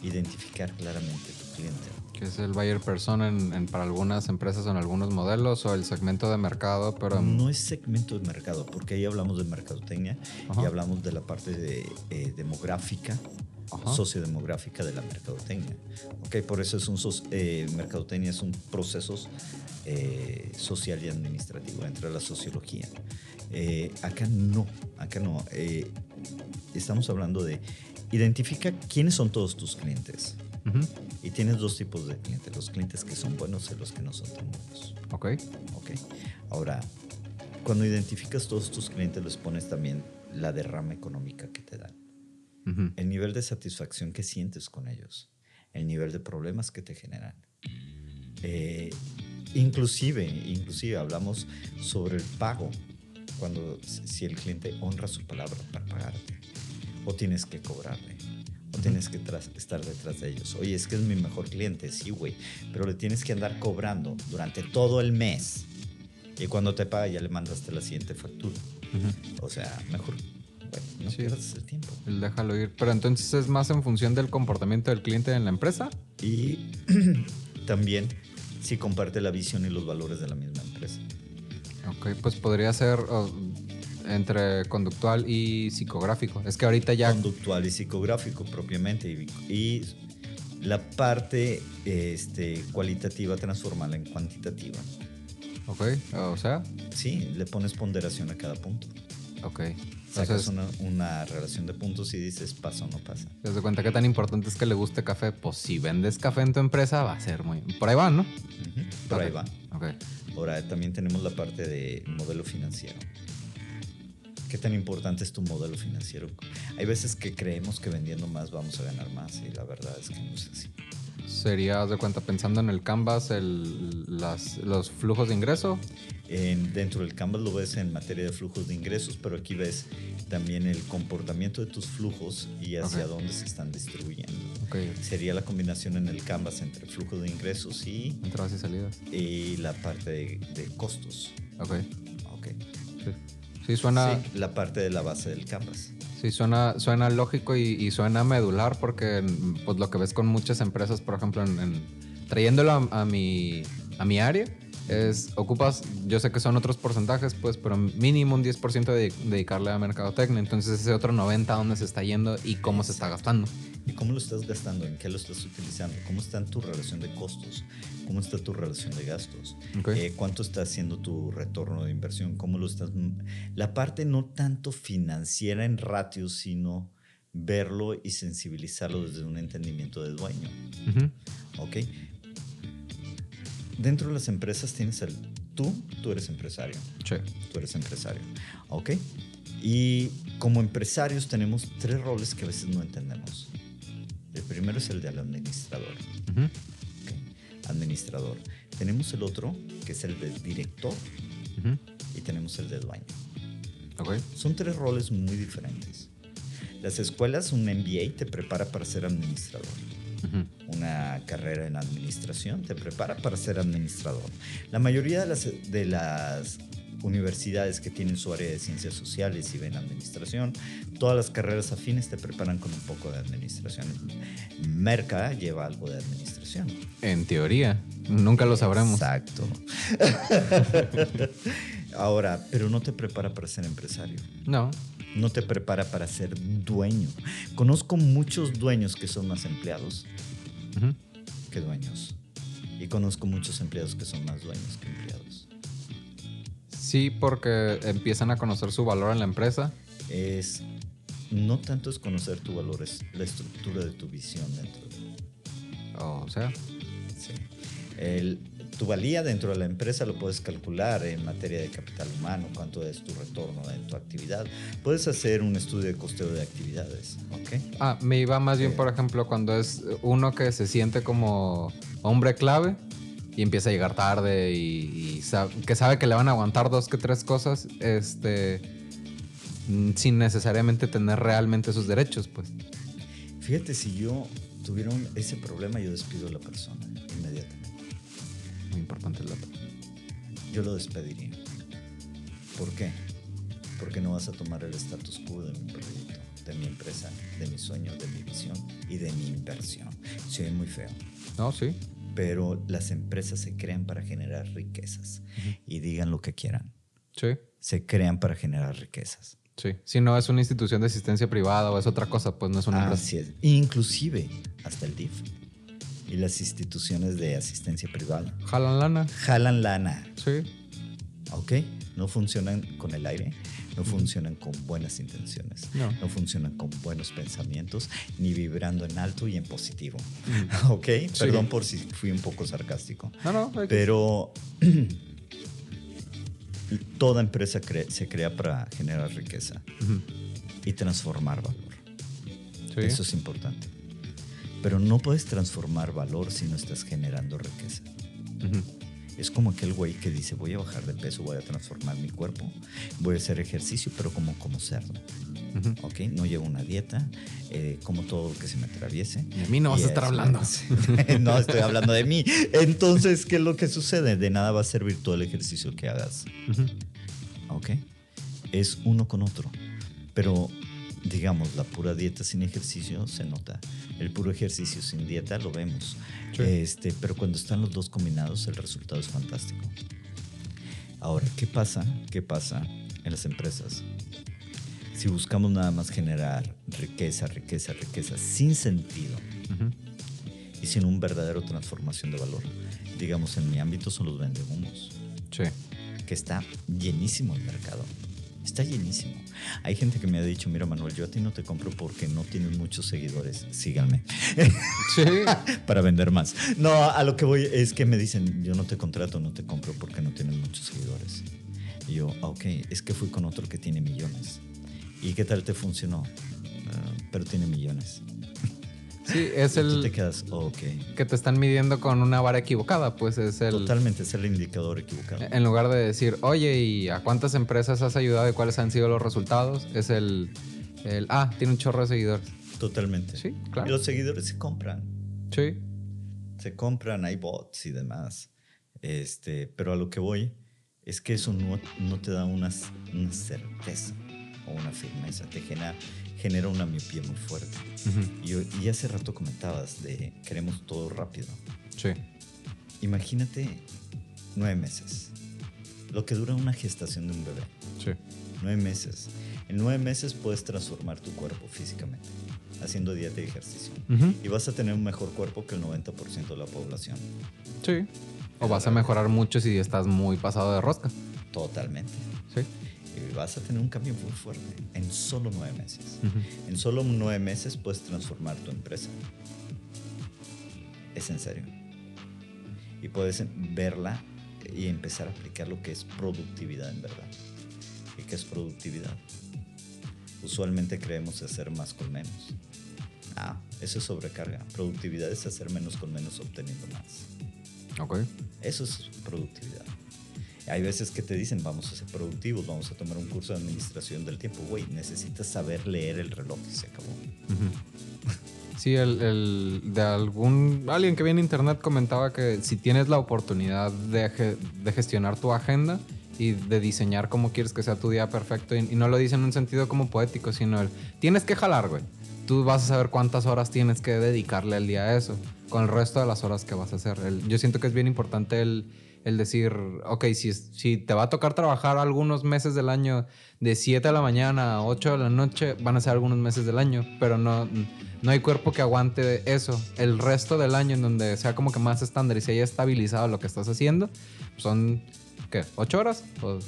identificar claramente tu cliente. Que es el buyer persona en, en- para algunas empresas o en algunos modelos o el segmento de mercado, pero... No es segmento de mercado, porque ahí hablamos de mercadotecnia Ajá. y hablamos de la parte de, eh, demográfica, Ajá. sociodemográfica de la mercadotecnia. Ok, por eso es un eh, mercadotecnia es un proceso eh, social y administrativo dentro de la sociología. Eh, acá no, acá no. Eh, estamos hablando de identifica quiénes son todos tus clientes. Ujú. Y tienes dos tipos de clientes, los clientes que son buenos y los que no son tan buenos. Ok. Ok. Ahora, cuando identificas todos tus clientes, les pones también la derrama económica que te dan. Ujú. El nivel de satisfacción que sientes con ellos. El nivel de problemas que te generan. Eh, inclusive, inclusive hablamos sobre el pago. Cuando si el cliente honra su palabra para pagarte. O tienes que cobrarle. O tienes que estar detrás de ellos. Oye, es que es mi mejor cliente, sí, güey. Pero le tienes que andar cobrando durante todo el mes. Y cuando te paga ya le mandaste la siguiente factura. O sea, mejor, bueno, no Sí. pierdas el tiempo. El déjalo ir. Pero entonces es más en función del comportamiento del cliente en la empresa. Y [clears throat] también si comparte la visión y los valores de la misma empresa. Ok, pues podría ser entre conductual y psicográfico. Es que ahorita ya. Conductual y psicográfico propiamente. Y, y la parte este, cualitativa transformarla en cuantitativa. Ok, o sea, Sí, le pones ponderación a cada punto. ok. Sacas una, una relación de puntos y dices pasa o no pasa. ¿te das cuenta qué tan importante es que le guste café? Pues si vendes café en tu empresa, va a ser muy. Por ahí van, ¿no? Por ahí va. Ok. Ahora también tenemos la parte de modelo financiero. ¿Qué tan importante es tu modelo financiero? Hay veces que creemos que vendiendo más vamos a ganar más y la verdad es que no es así. Sería, haz de cuenta, pensando en el Canvas, el, las, los flujos de ingreso. En- dentro del Canvas lo ves en materia de flujos de ingresos, pero aquí ves también el comportamiento de tus flujos y hacia dónde se están distribuyendo. Ok, Sería la combinación en el Canvas entre flujo de ingresos y, entradas y salidas. y la parte de, de costos. Ok. Ok. Sí, sí suena, Sí, la parte de la base del Canvas. Sí, suena, suena lógico y, suena medular porque pues, lo que ves con muchas empresas, por ejemplo, en, trayéndolo a mi, a mi área, es ocupas, yo sé que son otros porcentajes, pues, pero mínimo un 10% de dedicarle a mercadotecnia. Entonces ese otro 90% dónde se está yendo y cómo se está gastando. ¿Y cómo lo estás gastando? ¿En qué lo estás utilizando? ¿Cómo está en tu relación de costos? ¿Cómo está tu relación de gastos? Ok. Eh, ¿Cuánto está haciendo tu retorno de inversión? ¿Cómo lo estás? La parte no tanto financiera en ratios, sino verlo y sensibilizarlo desde un entendimiento de dueño. Ujú. ¿Ok? Dentro de las empresas tienes el tú, tú eres empresario. Sí. Tú eres empresario. ¿Ok? Y como empresarios tenemos tres roles que a veces no entendemos. El primero es el del administrador. Ujú. ¿ok? Administrador. Tenemos el otro, que es el del director, Ujú. y tenemos el de dueño. Ok. Son tres roles muy diferentes. Las escuelas, un MBA te prepara para ser administrador. Una carrera en administración te prepara para ser administrador. La mayoría de las, de las universidades que tienen su área de ciencias sociales y ven administración, todas las carreras afines te preparan con un poco de administración. Merca lleva algo de administración. En teoría, nunca lo sabremos. Exacto. [laughs] Ahora, pero no te prepara para ser empresario. No. No te prepara para ser dueño. Conozco muchos dueños que son más empleados que dueños. Y conozco muchos empleados que son más dueños que empleados. Sí, porque empiezan a conocer su valor en la empresa. Es no tanto es conocer tu valor, es la estructura de tu visión dentro de O sea, sí. El- tu valía dentro de la empresa lo puedes calcular en materia de capital humano, cuánto es tu retorno de tu actividad. Puedes hacer un estudio de costeo de actividades, ¿ok? ah, me iba más bien, por ejemplo, cuando es uno que se siente como hombre clave y empieza a llegar tarde y, que sabe que le van a aguantar dos que tres cosas, este, mm, sin necesariamente tener realmente sus derechos, pues. Fíjate, si yo tuviera ese problema, yo despido a la persona inmediatamente. Importante el dato. Yo lo despediría. ¿Por qué? Porque no vas a tomar el status quo de mi proyecto, de mi empresa, de mi sueño, de mi visión y de mi inversión. Se oye muy feo, No, sí. pero las empresas se crean para generar riquezas. Y digan lo que quieran. Sí. Se crean para generar riquezas. Sí. Si no es una institución de asistencia privada o es otra cosa, pues no es una empresa. Es. Inclusive hasta el DIF y las instituciones de asistencia privada. Jalan lana. Jalan lana. Sí. ¿ok? No funcionan con el aire. no funcionan con buenas intenciones, No. no funcionan con buenos pensamientos, ni vibrando en alto y en positivo. ¿Ok? Perdón por si fui un poco sarcástico. No, no, hay Pero [clears throat] toda empresa cre- se crea para generar riqueza y transformar valor. Sí. Eso es importante. Pero no puedes transformar valor si no estás generando riqueza. Es como aquel güey que dice, voy a bajar de peso, voy a transformar mi cuerpo, voy a hacer ejercicio, pero como como cerdo. Ujú. ¿Ok? No llevo una dieta, eh, como todo lo que se me atraviese. De mí no vas Y a estar es- hablando. [laughs] no, estoy hablando de mí. Entonces, ¿qué es lo que sucede? De nada va a servir todo el ejercicio que hagas. ¿Ok? Es uno con otro. Pero, digamos, la pura dieta sin ejercicio se nota. El puro ejercicio sin dieta lo vemos. Sí. Este, pero cuando están los dos combinados, el resultado es fantástico. Ahora, ¿qué pasa? ¿Qué pasa en las empresas? Si buscamos nada más generar riqueza, riqueza, riqueza, sin sentido y sin una verdadera transformación de valor, digamos, en mi ámbito son los vendehumos Sí. que está llenísimo el mercado. Está llenísimo. Hay gente que me ha dicho, mira Manuel, yo a ti no te compro porque no tienes muchos seguidores. Síganme Sí. [laughs] para vender más. No, a lo que voy es que me dicen, yo no te contrato, no te compro porque no tienes muchos seguidores. Y yo, "Ah, ok, es que fui con otro que tiene millones. ¿Y qué tal te funcionó? "Ah, pero tiene millones. Sí, es Y tú te el quedas, ok. que te están midiendo con una vara equivocada, pues es el... Totalmente es el indicador equivocado. En lugar de decir, oye, ¿y a cuántas empresas has ayudado y cuáles han sido los resultados? Es el, el ah, tiene un chorro de seguidores. Totalmente. Sí, Y claro. los seguidores se compran. Sí. se compran, hay bots y demás. Este, pero a lo que voy es que eso no, no te da una, una certeza o una firmeza, te genera, genera una miopía muy fuerte. Ujú. Y, yo- y hace rato comentabas de queremos todo rápido. Sí. Imagínate nueve meses, lo que dura una gestación de un bebé. Sí. Nueve meses. En nueve meses puedes transformar tu cuerpo físicamente, haciendo dieta y ejercicio. Ujú. Y vas a tener un mejor cuerpo que el 90% de la población. Sí. O vas a mejorar mucho si estás muy pasado de rosca. Totalmente. Sí. Vas a tener un cambio muy fuerte en solo nueve meses. Ujú. En solo nueve meses puedes transformar tu empresa. Es en serio. Y puedes verla y empezar a aplicar lo que es productividad en verdad. ¿Y qué es productividad? Usualmente creemos hacer más con menos. Ah, eso es sobrecarga. Productividad es hacer menos con menos obteniendo más. Ok. Eso es productividad. Hay veces que te dicen, vamos a ser productivos, vamos a tomar un curso de administración del tiempo. Güey, necesitas saber leer el reloj se acabó. Sí, el, el- de algún alguien que vi en internet comentaba que si tienes la oportunidad de, de gestionar tu agenda y de diseñar cómo quieres que sea tu día perfecto, y, y no lo dice en un sentido como poético, sino el tienes que jalar, güey. Tú vas a saber cuántas horas tienes que dedicarle al día a eso, con el resto de las horas que vas a hacer. El- yo siento que es bien importante el, el decir, ok, si, si te va a tocar trabajar algunos meses del año de 7 de la mañana a 8 de la noche, van a ser algunos meses del año, pero no, no hay cuerpo que aguante eso. El resto del año en donde sea como que más estándar y se haya estabilizado lo que estás haciendo, son, ¿qué? ¿8 horas? Pues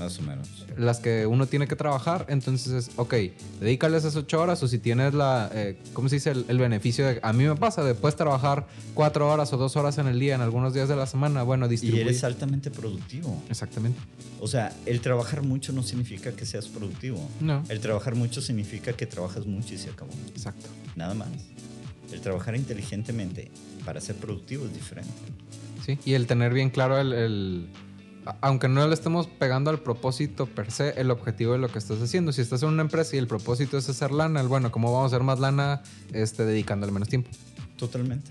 Más o menos. las que uno tiene que trabajar. Entonces es, ok, dedícale esas ocho horas o si tienes la, eh, ¿cómo se dice? El, el beneficio de, a mí me pasa, de puedes trabajar cuatro horas o dos horas en el día en algunos días de la semana, bueno, Y distribuye. eres altamente productivo. Exactamente. O sea, el trabajar mucho no significa que seas productivo. No. El trabajar mucho significa que trabajas mucho y se acabó. Exacto. Nada más. El trabajar inteligentemente para ser productivo es diferente. Sí, y el tener bien claro el, aunque no le estemos pegando al propósito per se, el objetivo de lo que estás haciendo. Si estás en una empresa y el propósito es hacer lana, el bueno, ¿cómo vamos a hacer más lana este, dedicándole menos tiempo? Totalmente.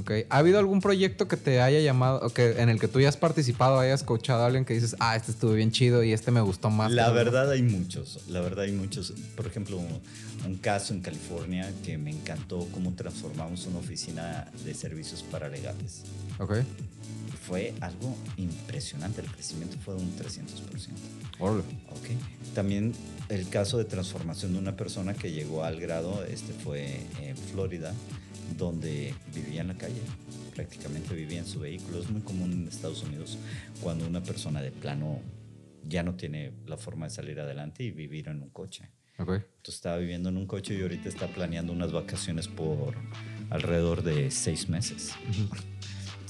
Ok. ¿Ha habido algún proyecto que te haya llamado, o que en el que tú hayas participado, hayas coachado a alguien que dices, ah, este estuvo bien chido y este me gustó más? La verdad hay muchos, la verdad hay muchos. Por ejemplo, un caso en California que me encantó cómo transformamos una oficina de servicios paralegales. Ok. Fue algo impresionante, el crecimiento fue de un 300%. Órale. Ok. También el caso de transformación de una persona que llegó al grado, este fue en Florida, donde vivía en la calle, prácticamente vivía en su vehículo. Es muy común en Estados Unidos cuando una persona de plano ya no tiene la forma de salir adelante y vivir en un coche. Okay. Entonces estaba viviendo en un coche y ahorita está planeando unas vacaciones por alrededor de seis meses.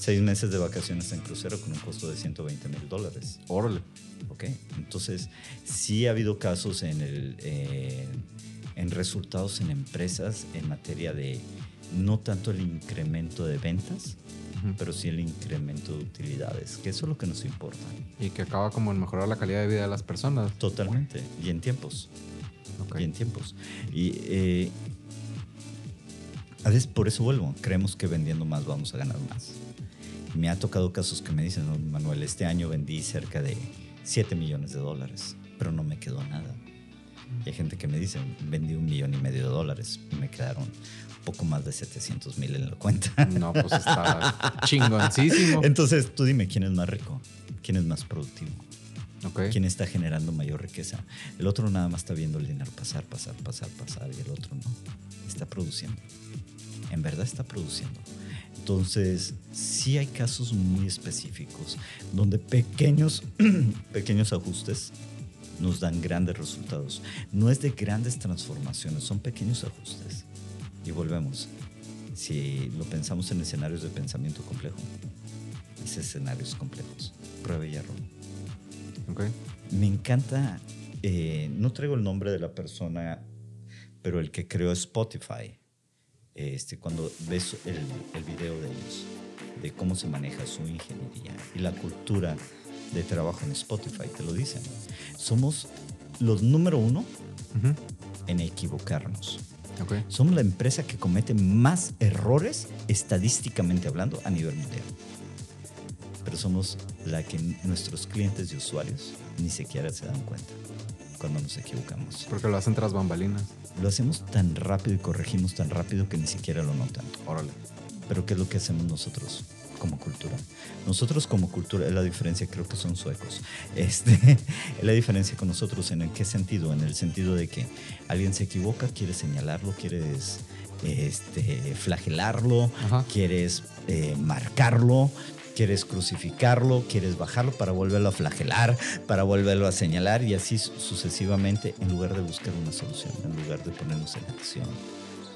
Seis meses de vacaciones en crucero con un costo de 120 mil dólares. Órale. Ok, entonces sí ha habido casos en, el, eh, en resultados en empresas en materia de no tanto el incremento de ventas, pero sí el incremento de utilidades, que eso es lo que nos importa. Y que acaba como en mejorar la calidad de vida de las personas. Totalmente, y en tiempos. Y en tiempos. Y eh, a veces por eso vuelvo, creemos que vendiendo más vamos a ganar más. Me ha tocado casos que me dicen, Manuel, este año vendí cerca de 7 millones de dólares, pero no me quedó nada. Y hay gente que me dice, vendí un millón y medio de dólares y me quedaron poco más de 700 mil en la cuenta. No, pues está [laughs] chingoncísimo. Entonces, tú dime, ¿quién es más rico? ¿Quién es más productivo? Okay. ¿Quién está generando mayor riqueza? El otro nada más está viendo el dinero pasar, pasar, pasar, pasar y el otro no. Está produciendo. En verdad está produciendo. Entonces, sí hay casos muy específicos donde pequeños, [clears throat] pequeños ajustes nos dan grandes resultados. No es de grandes transformaciones, son pequeños ajustes. Y volvemos. Si lo pensamos en escenarios de pensamiento complejo, es escenarios complejos. Prueba y error. Okay. Me encanta, eh, no traigo el nombre de la persona, pero el que creó Spotify. Este, cuando ves el, el video de ellos, de cómo se maneja su ingeniería y la cultura de trabajo en Spotify, te lo dicen. Somos los número uno en equivocarnos. Okay. Somos la empresa que comete más errores estadísticamente hablando a nivel mundial. Pero somos la que nuestros clientes y usuarios ni siquiera se dan cuenta cuando nos equivocamos. Porque lo hacen tras bambalinas. Lo hacemos tan rápido y corregimos tan rápido que ni siquiera lo notan. Órale. Pero ¿qué es lo que hacemos nosotros? como cultura. Nosotros como cultura, es la diferencia, creo que son suecos. [laughs] Este, es la diferencia con nosotros, ¿en qué sentido? En el sentido de que alguien se equivoca, quieres señalarlo, quieres este, flagelarlo, quieres eh, marcarlo, quieres crucificarlo, quieres bajarlo para volverlo a flagelar, para volverlo a señalar y así sucesivamente en lugar de buscar una solución, en lugar de ponernos en acción.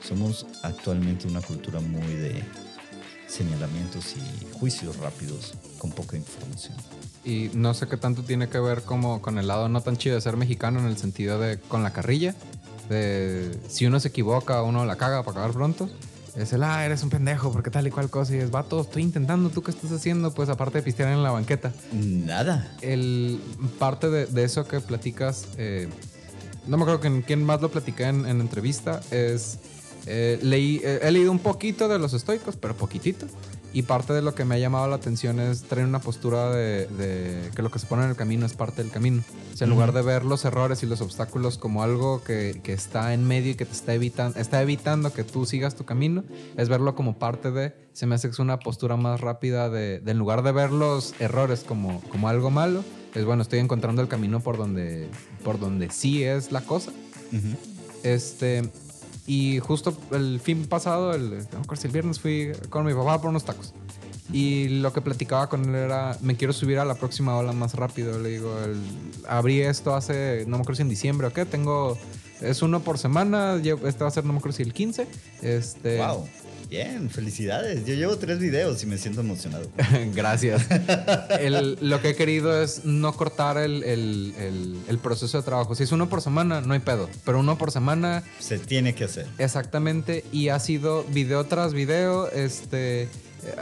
Somos actualmente una cultura muy de señalamientos y juicios rápidos con poca información. Y no sé qué tanto tiene que ver como con el lado no tan chido de ser mexicano en el sentido de con la carrilla, de si uno se equivoca, uno la caga para acabar pronto. Es el, ah, eres un pendejo, porque tal y cual cosa. Y es, vato, estoy intentando, ¿tú qué estás haciendo? Pues aparte de pistear en la banqueta. Nada. El, parte de, eso que platicas, eh, no me acuerdo que, quién más lo platicé en, en entrevista, es eh, leí, eh, he leído un poquito de los estoicos, pero poquitito. Y parte de lo que me ha llamado la atención es traer una postura de, que lo que se pone en el camino es parte del camino. O sea, en lugar de ver los errores y los obstáculos como algo que, que, está en medio y que te está evitando, está evitando que tú sigas tu camino, es verlo como parte de, se me hace que es una postura más rápida de, en lugar de ver los errores como, como algo malo, es bueno, estoy encontrando el camino por donde, por donde sí es la cosa. Este, y justo el fin pasado, el, el viernes, fui con mi papá por unos tacos. Y lo que platicaba con él era, me quiero subir a la próxima ola más rápido. Le digo, abrí esto hace, no me acuerdo si en diciembre o qué, tengo, es uno por semana, este va a ser, no me acuerdo si el 15. Este, wow. Bien, felicidades. Yo llevo tres videos y me siento emocionado. [laughs] Gracias. lo que he querido es no cortar el, proceso de trabajo. Si es uno por semana, no hay pedo. Pero uno por semana. Se tiene que hacer. Exactamente. Y ha sido video tras video. Este.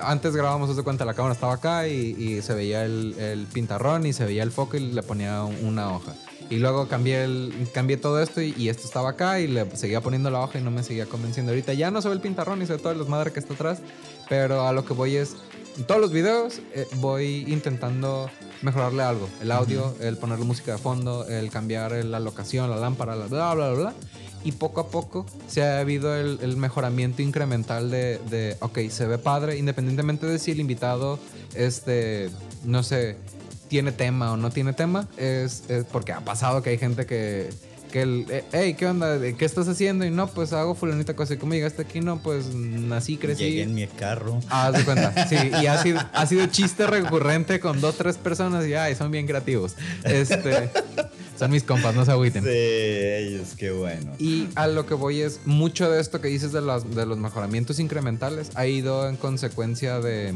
Antes grabábamos desde cuenta, la cámara estaba acá y, se veía el, el pintarrón y se veía el foco y le ponía una hoja. Y luego cambié, el, cambié todo esto y, esto estaba acá y le seguía poniendo la hoja y no me seguía convenciendo. Ahorita ya no se ve el pintarrón y se ve todas las madres que está atrás, pero a lo que voy es, en todos los videos eh, voy intentando mejorarle algo. El audio, el ponerle música de fondo, el cambiar la locación, la lámpara, bla, bla, bla, bla. Y poco a poco se ha habido el, mejoramiento incremental de, de, ok, se ve padre, independientemente de si el invitado, este, no sé, tiene tema o no tiene tema, es, porque ha pasado que hay gente que, que el, eh, hey, ¿qué onda? ¿Qué estás haciendo? Y no, pues hago fulanita cosa. Y como llegaste aquí, no, pues nací, crecí. Llegué en mi carro. Ah, de cuenta. [laughs] Sí, y ha sido, ha sido chiste recurrente con dos, tres personas y ay, son bien creativos. Este. Son mis compas, no se agüiten. Sí, ellos, qué bueno. Y a lo que voy es, mucho de esto que dices de, las, de los mejoramientos incrementales ha ido en consecuencia de...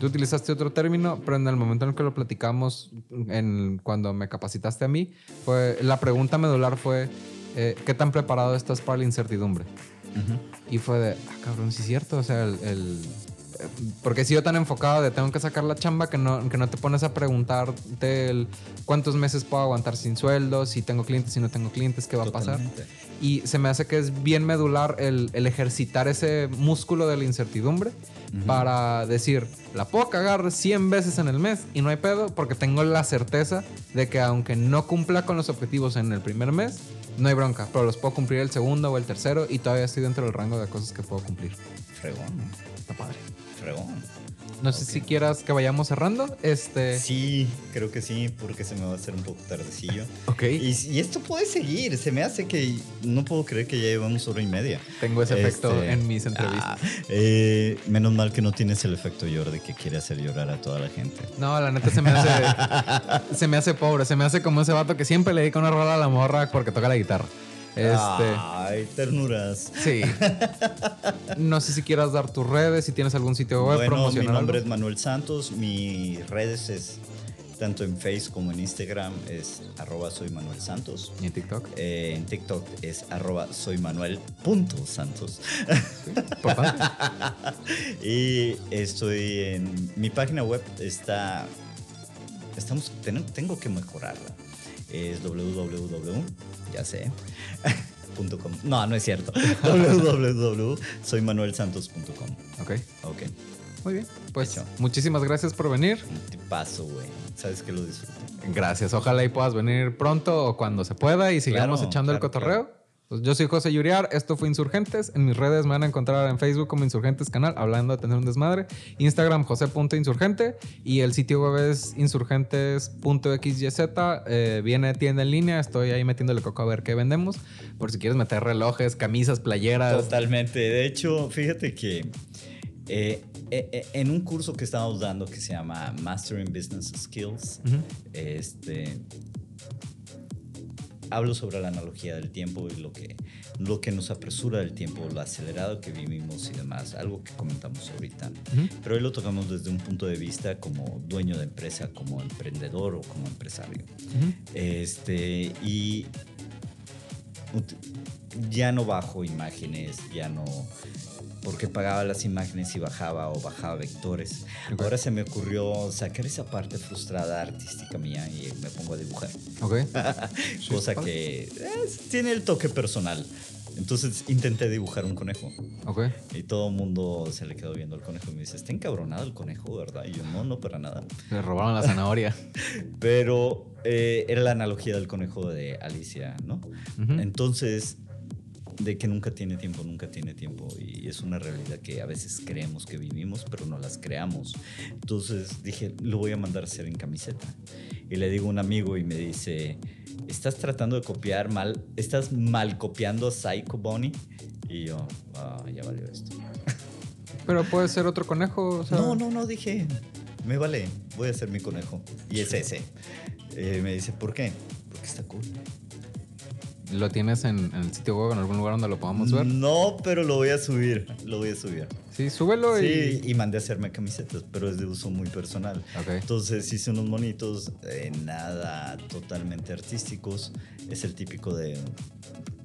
Tú utilizaste otro término, pero en el momento en el que lo platicamos, en, cuando me capacitaste a mí, fue, la pregunta medular fue, eh, ¿qué tan preparado estás para la incertidumbre? Y fue de, ah, cabrón, sí es cierto, o sea, el porque he sido tan enfocado de tengo que sacar la chamba que no, que no te pones a preguntarte el cuántos meses puedo aguantar sin sueldo, si tengo clientes, si no tengo clientes, qué va a pasar. Y se me hace que es bien medular el, el ejercitar ese músculo de la incertidumbre para decir, la puedo cagar 100 veces en el mes y no hay pedo porque tengo la certeza de que aunque no cumpla con los objetivos en el primer mes, no hay bronca, pero los puedo cumplir el segundo o el tercero y todavía estoy dentro del rango de cosas que puedo cumplir. Fregón. Está padre. Fregón. No sé si quieras que vayamos cerrando. Este. Sí, creo que sí, porque se me va a hacer un poco tardecillo. [laughs] Ok. Y, esto puede seguir. Se me hace que no puedo creer que ya llevamos hora y media. Tengo ese efecto este, en mis entrevistas. Ah, eh, menos mal que no tienes el efecto llor de que quiere hacer llorar a toda la gente. No, la neta se me hace. [laughs] se me hace pobre. Se me hace como ese vato que siempre le dedica una rola a la morra porque toca la guitarra. Este, Ay, ternuras. Sí. [laughs] No sé si quieras dar tus redes, si tienes algún sitio web bueno, Mi nombre es Manuel Santos. Mis redes es tanto en Facebook como en Instagram es arroba soy Manuel Santos. ¿Y en TikTok? Eh, en TikTok es arroba soy Manuel punto Santos. [laughs] y estoy en mi página web está estamos tengo que mejorarla. Es www ya sé. [laughs] .com. No, no es cierto. [laughs] www.soymanuelsantos.com. Ok. Ok. Muy bien. Pues muchísimas gracias por venir. Te paso, güey. Sabes que lo disfruto. Gracias. Ojalá y puedas venir pronto o cuando se pueda y sigamos echando el cotorreo. Pues yo soy José Yuriar, esto fue Insurgentes. En mis redes me van a encontrar en Facebook como Insurgentes Canal, hablando de tener un desmadre. Instagram, josé.insurgente. Y el sitio web es insurgentes.xyz. Eh, viene tienda en línea, estoy ahí metiéndole coco a ver qué vendemos. Por si quieres meter relojes, camisas, playeras. Totalmente. De hecho, fíjate que eh, eh, en un curso que estamos dando que se llama Mastering Business Skills, este hablo sobre la analogía del tiempo y lo que, lo que nos apresura del tiempo, lo acelerado que vivimos y demás, algo que comentamos ahorita. Pero hoy lo tocamos desde un punto de vista como dueño de empresa, como emprendedor o como empresario. este, y ya no bajo imágenes, ya no porque pagaba las imágenes y bajaba o bajaba vectores. Ahora se me ocurrió sacar esa parte frustrada artística mía y me pongo a dibujar. Ok. [laughs] Cosa que tiene el toque personal. Entonces intenté dibujar un conejo. Ok. Y todo el mundo se le quedó viendo al conejo y me dice, está encabronado el conejo, ¿verdad? Y yo, no, no para nada. Le robaron la zanahoria. [laughs] Pero eh, era la analogía del conejo de Alicia, ¿no? Entonces de que nunca tiene tiempo, nunca tiene tiempo. Y es una realidad que a veces creemos que vivimos, pero no las creamos. Entonces dije, lo voy a mandar a hacer en camiseta. Y le digo a un amigo y me dice, ¿estás tratando de copiar mal? ¿Estás mal copiando a Psycho Bonnie? Y yo, ah, ya valió esto. [laughs] Pero puede ser otro conejo. No, no, no, dije, me vale, voy a hacer mi conejo. Y es ese. Eh, me dice, ¿por qué? Porque está cool. ¿Lo tienes en, el sitio web en algún lugar donde lo podamos ver? No, pero lo voy a subir. Lo voy a subir. Sí, súbelo y... y mandé a hacerme camisetas, pero es de uso muy personal. Entonces hice unos monitos, eh, nada totalmente artísticos. Es el típico de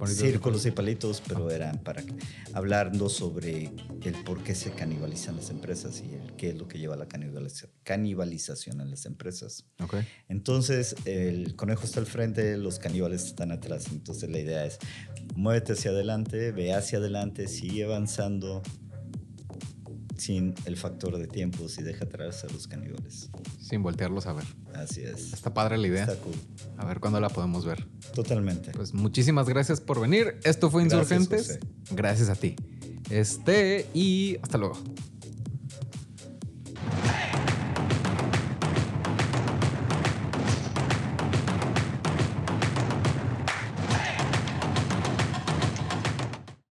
círculos y palitos, pero eran para hablando sobre el por qué se canibalizan las empresas y el, qué es lo que lleva a la canibalización en las empresas. Okay. Entonces, el conejo está al frente, los caníbales están atrás. Entonces, la idea es muévete hacia adelante, ve hacia adelante, sigue avanzando sin el factor de tiempo, si deja atrás a los caníbales. Sin voltearlos a ver. Así es. Está padre la idea. Está cool. A ver cuándo la podemos ver. Totalmente. Pues muchísimas gracias por venir. Esto fue Insurgentes. Gracias, gracias a ti. Este, y hasta luego.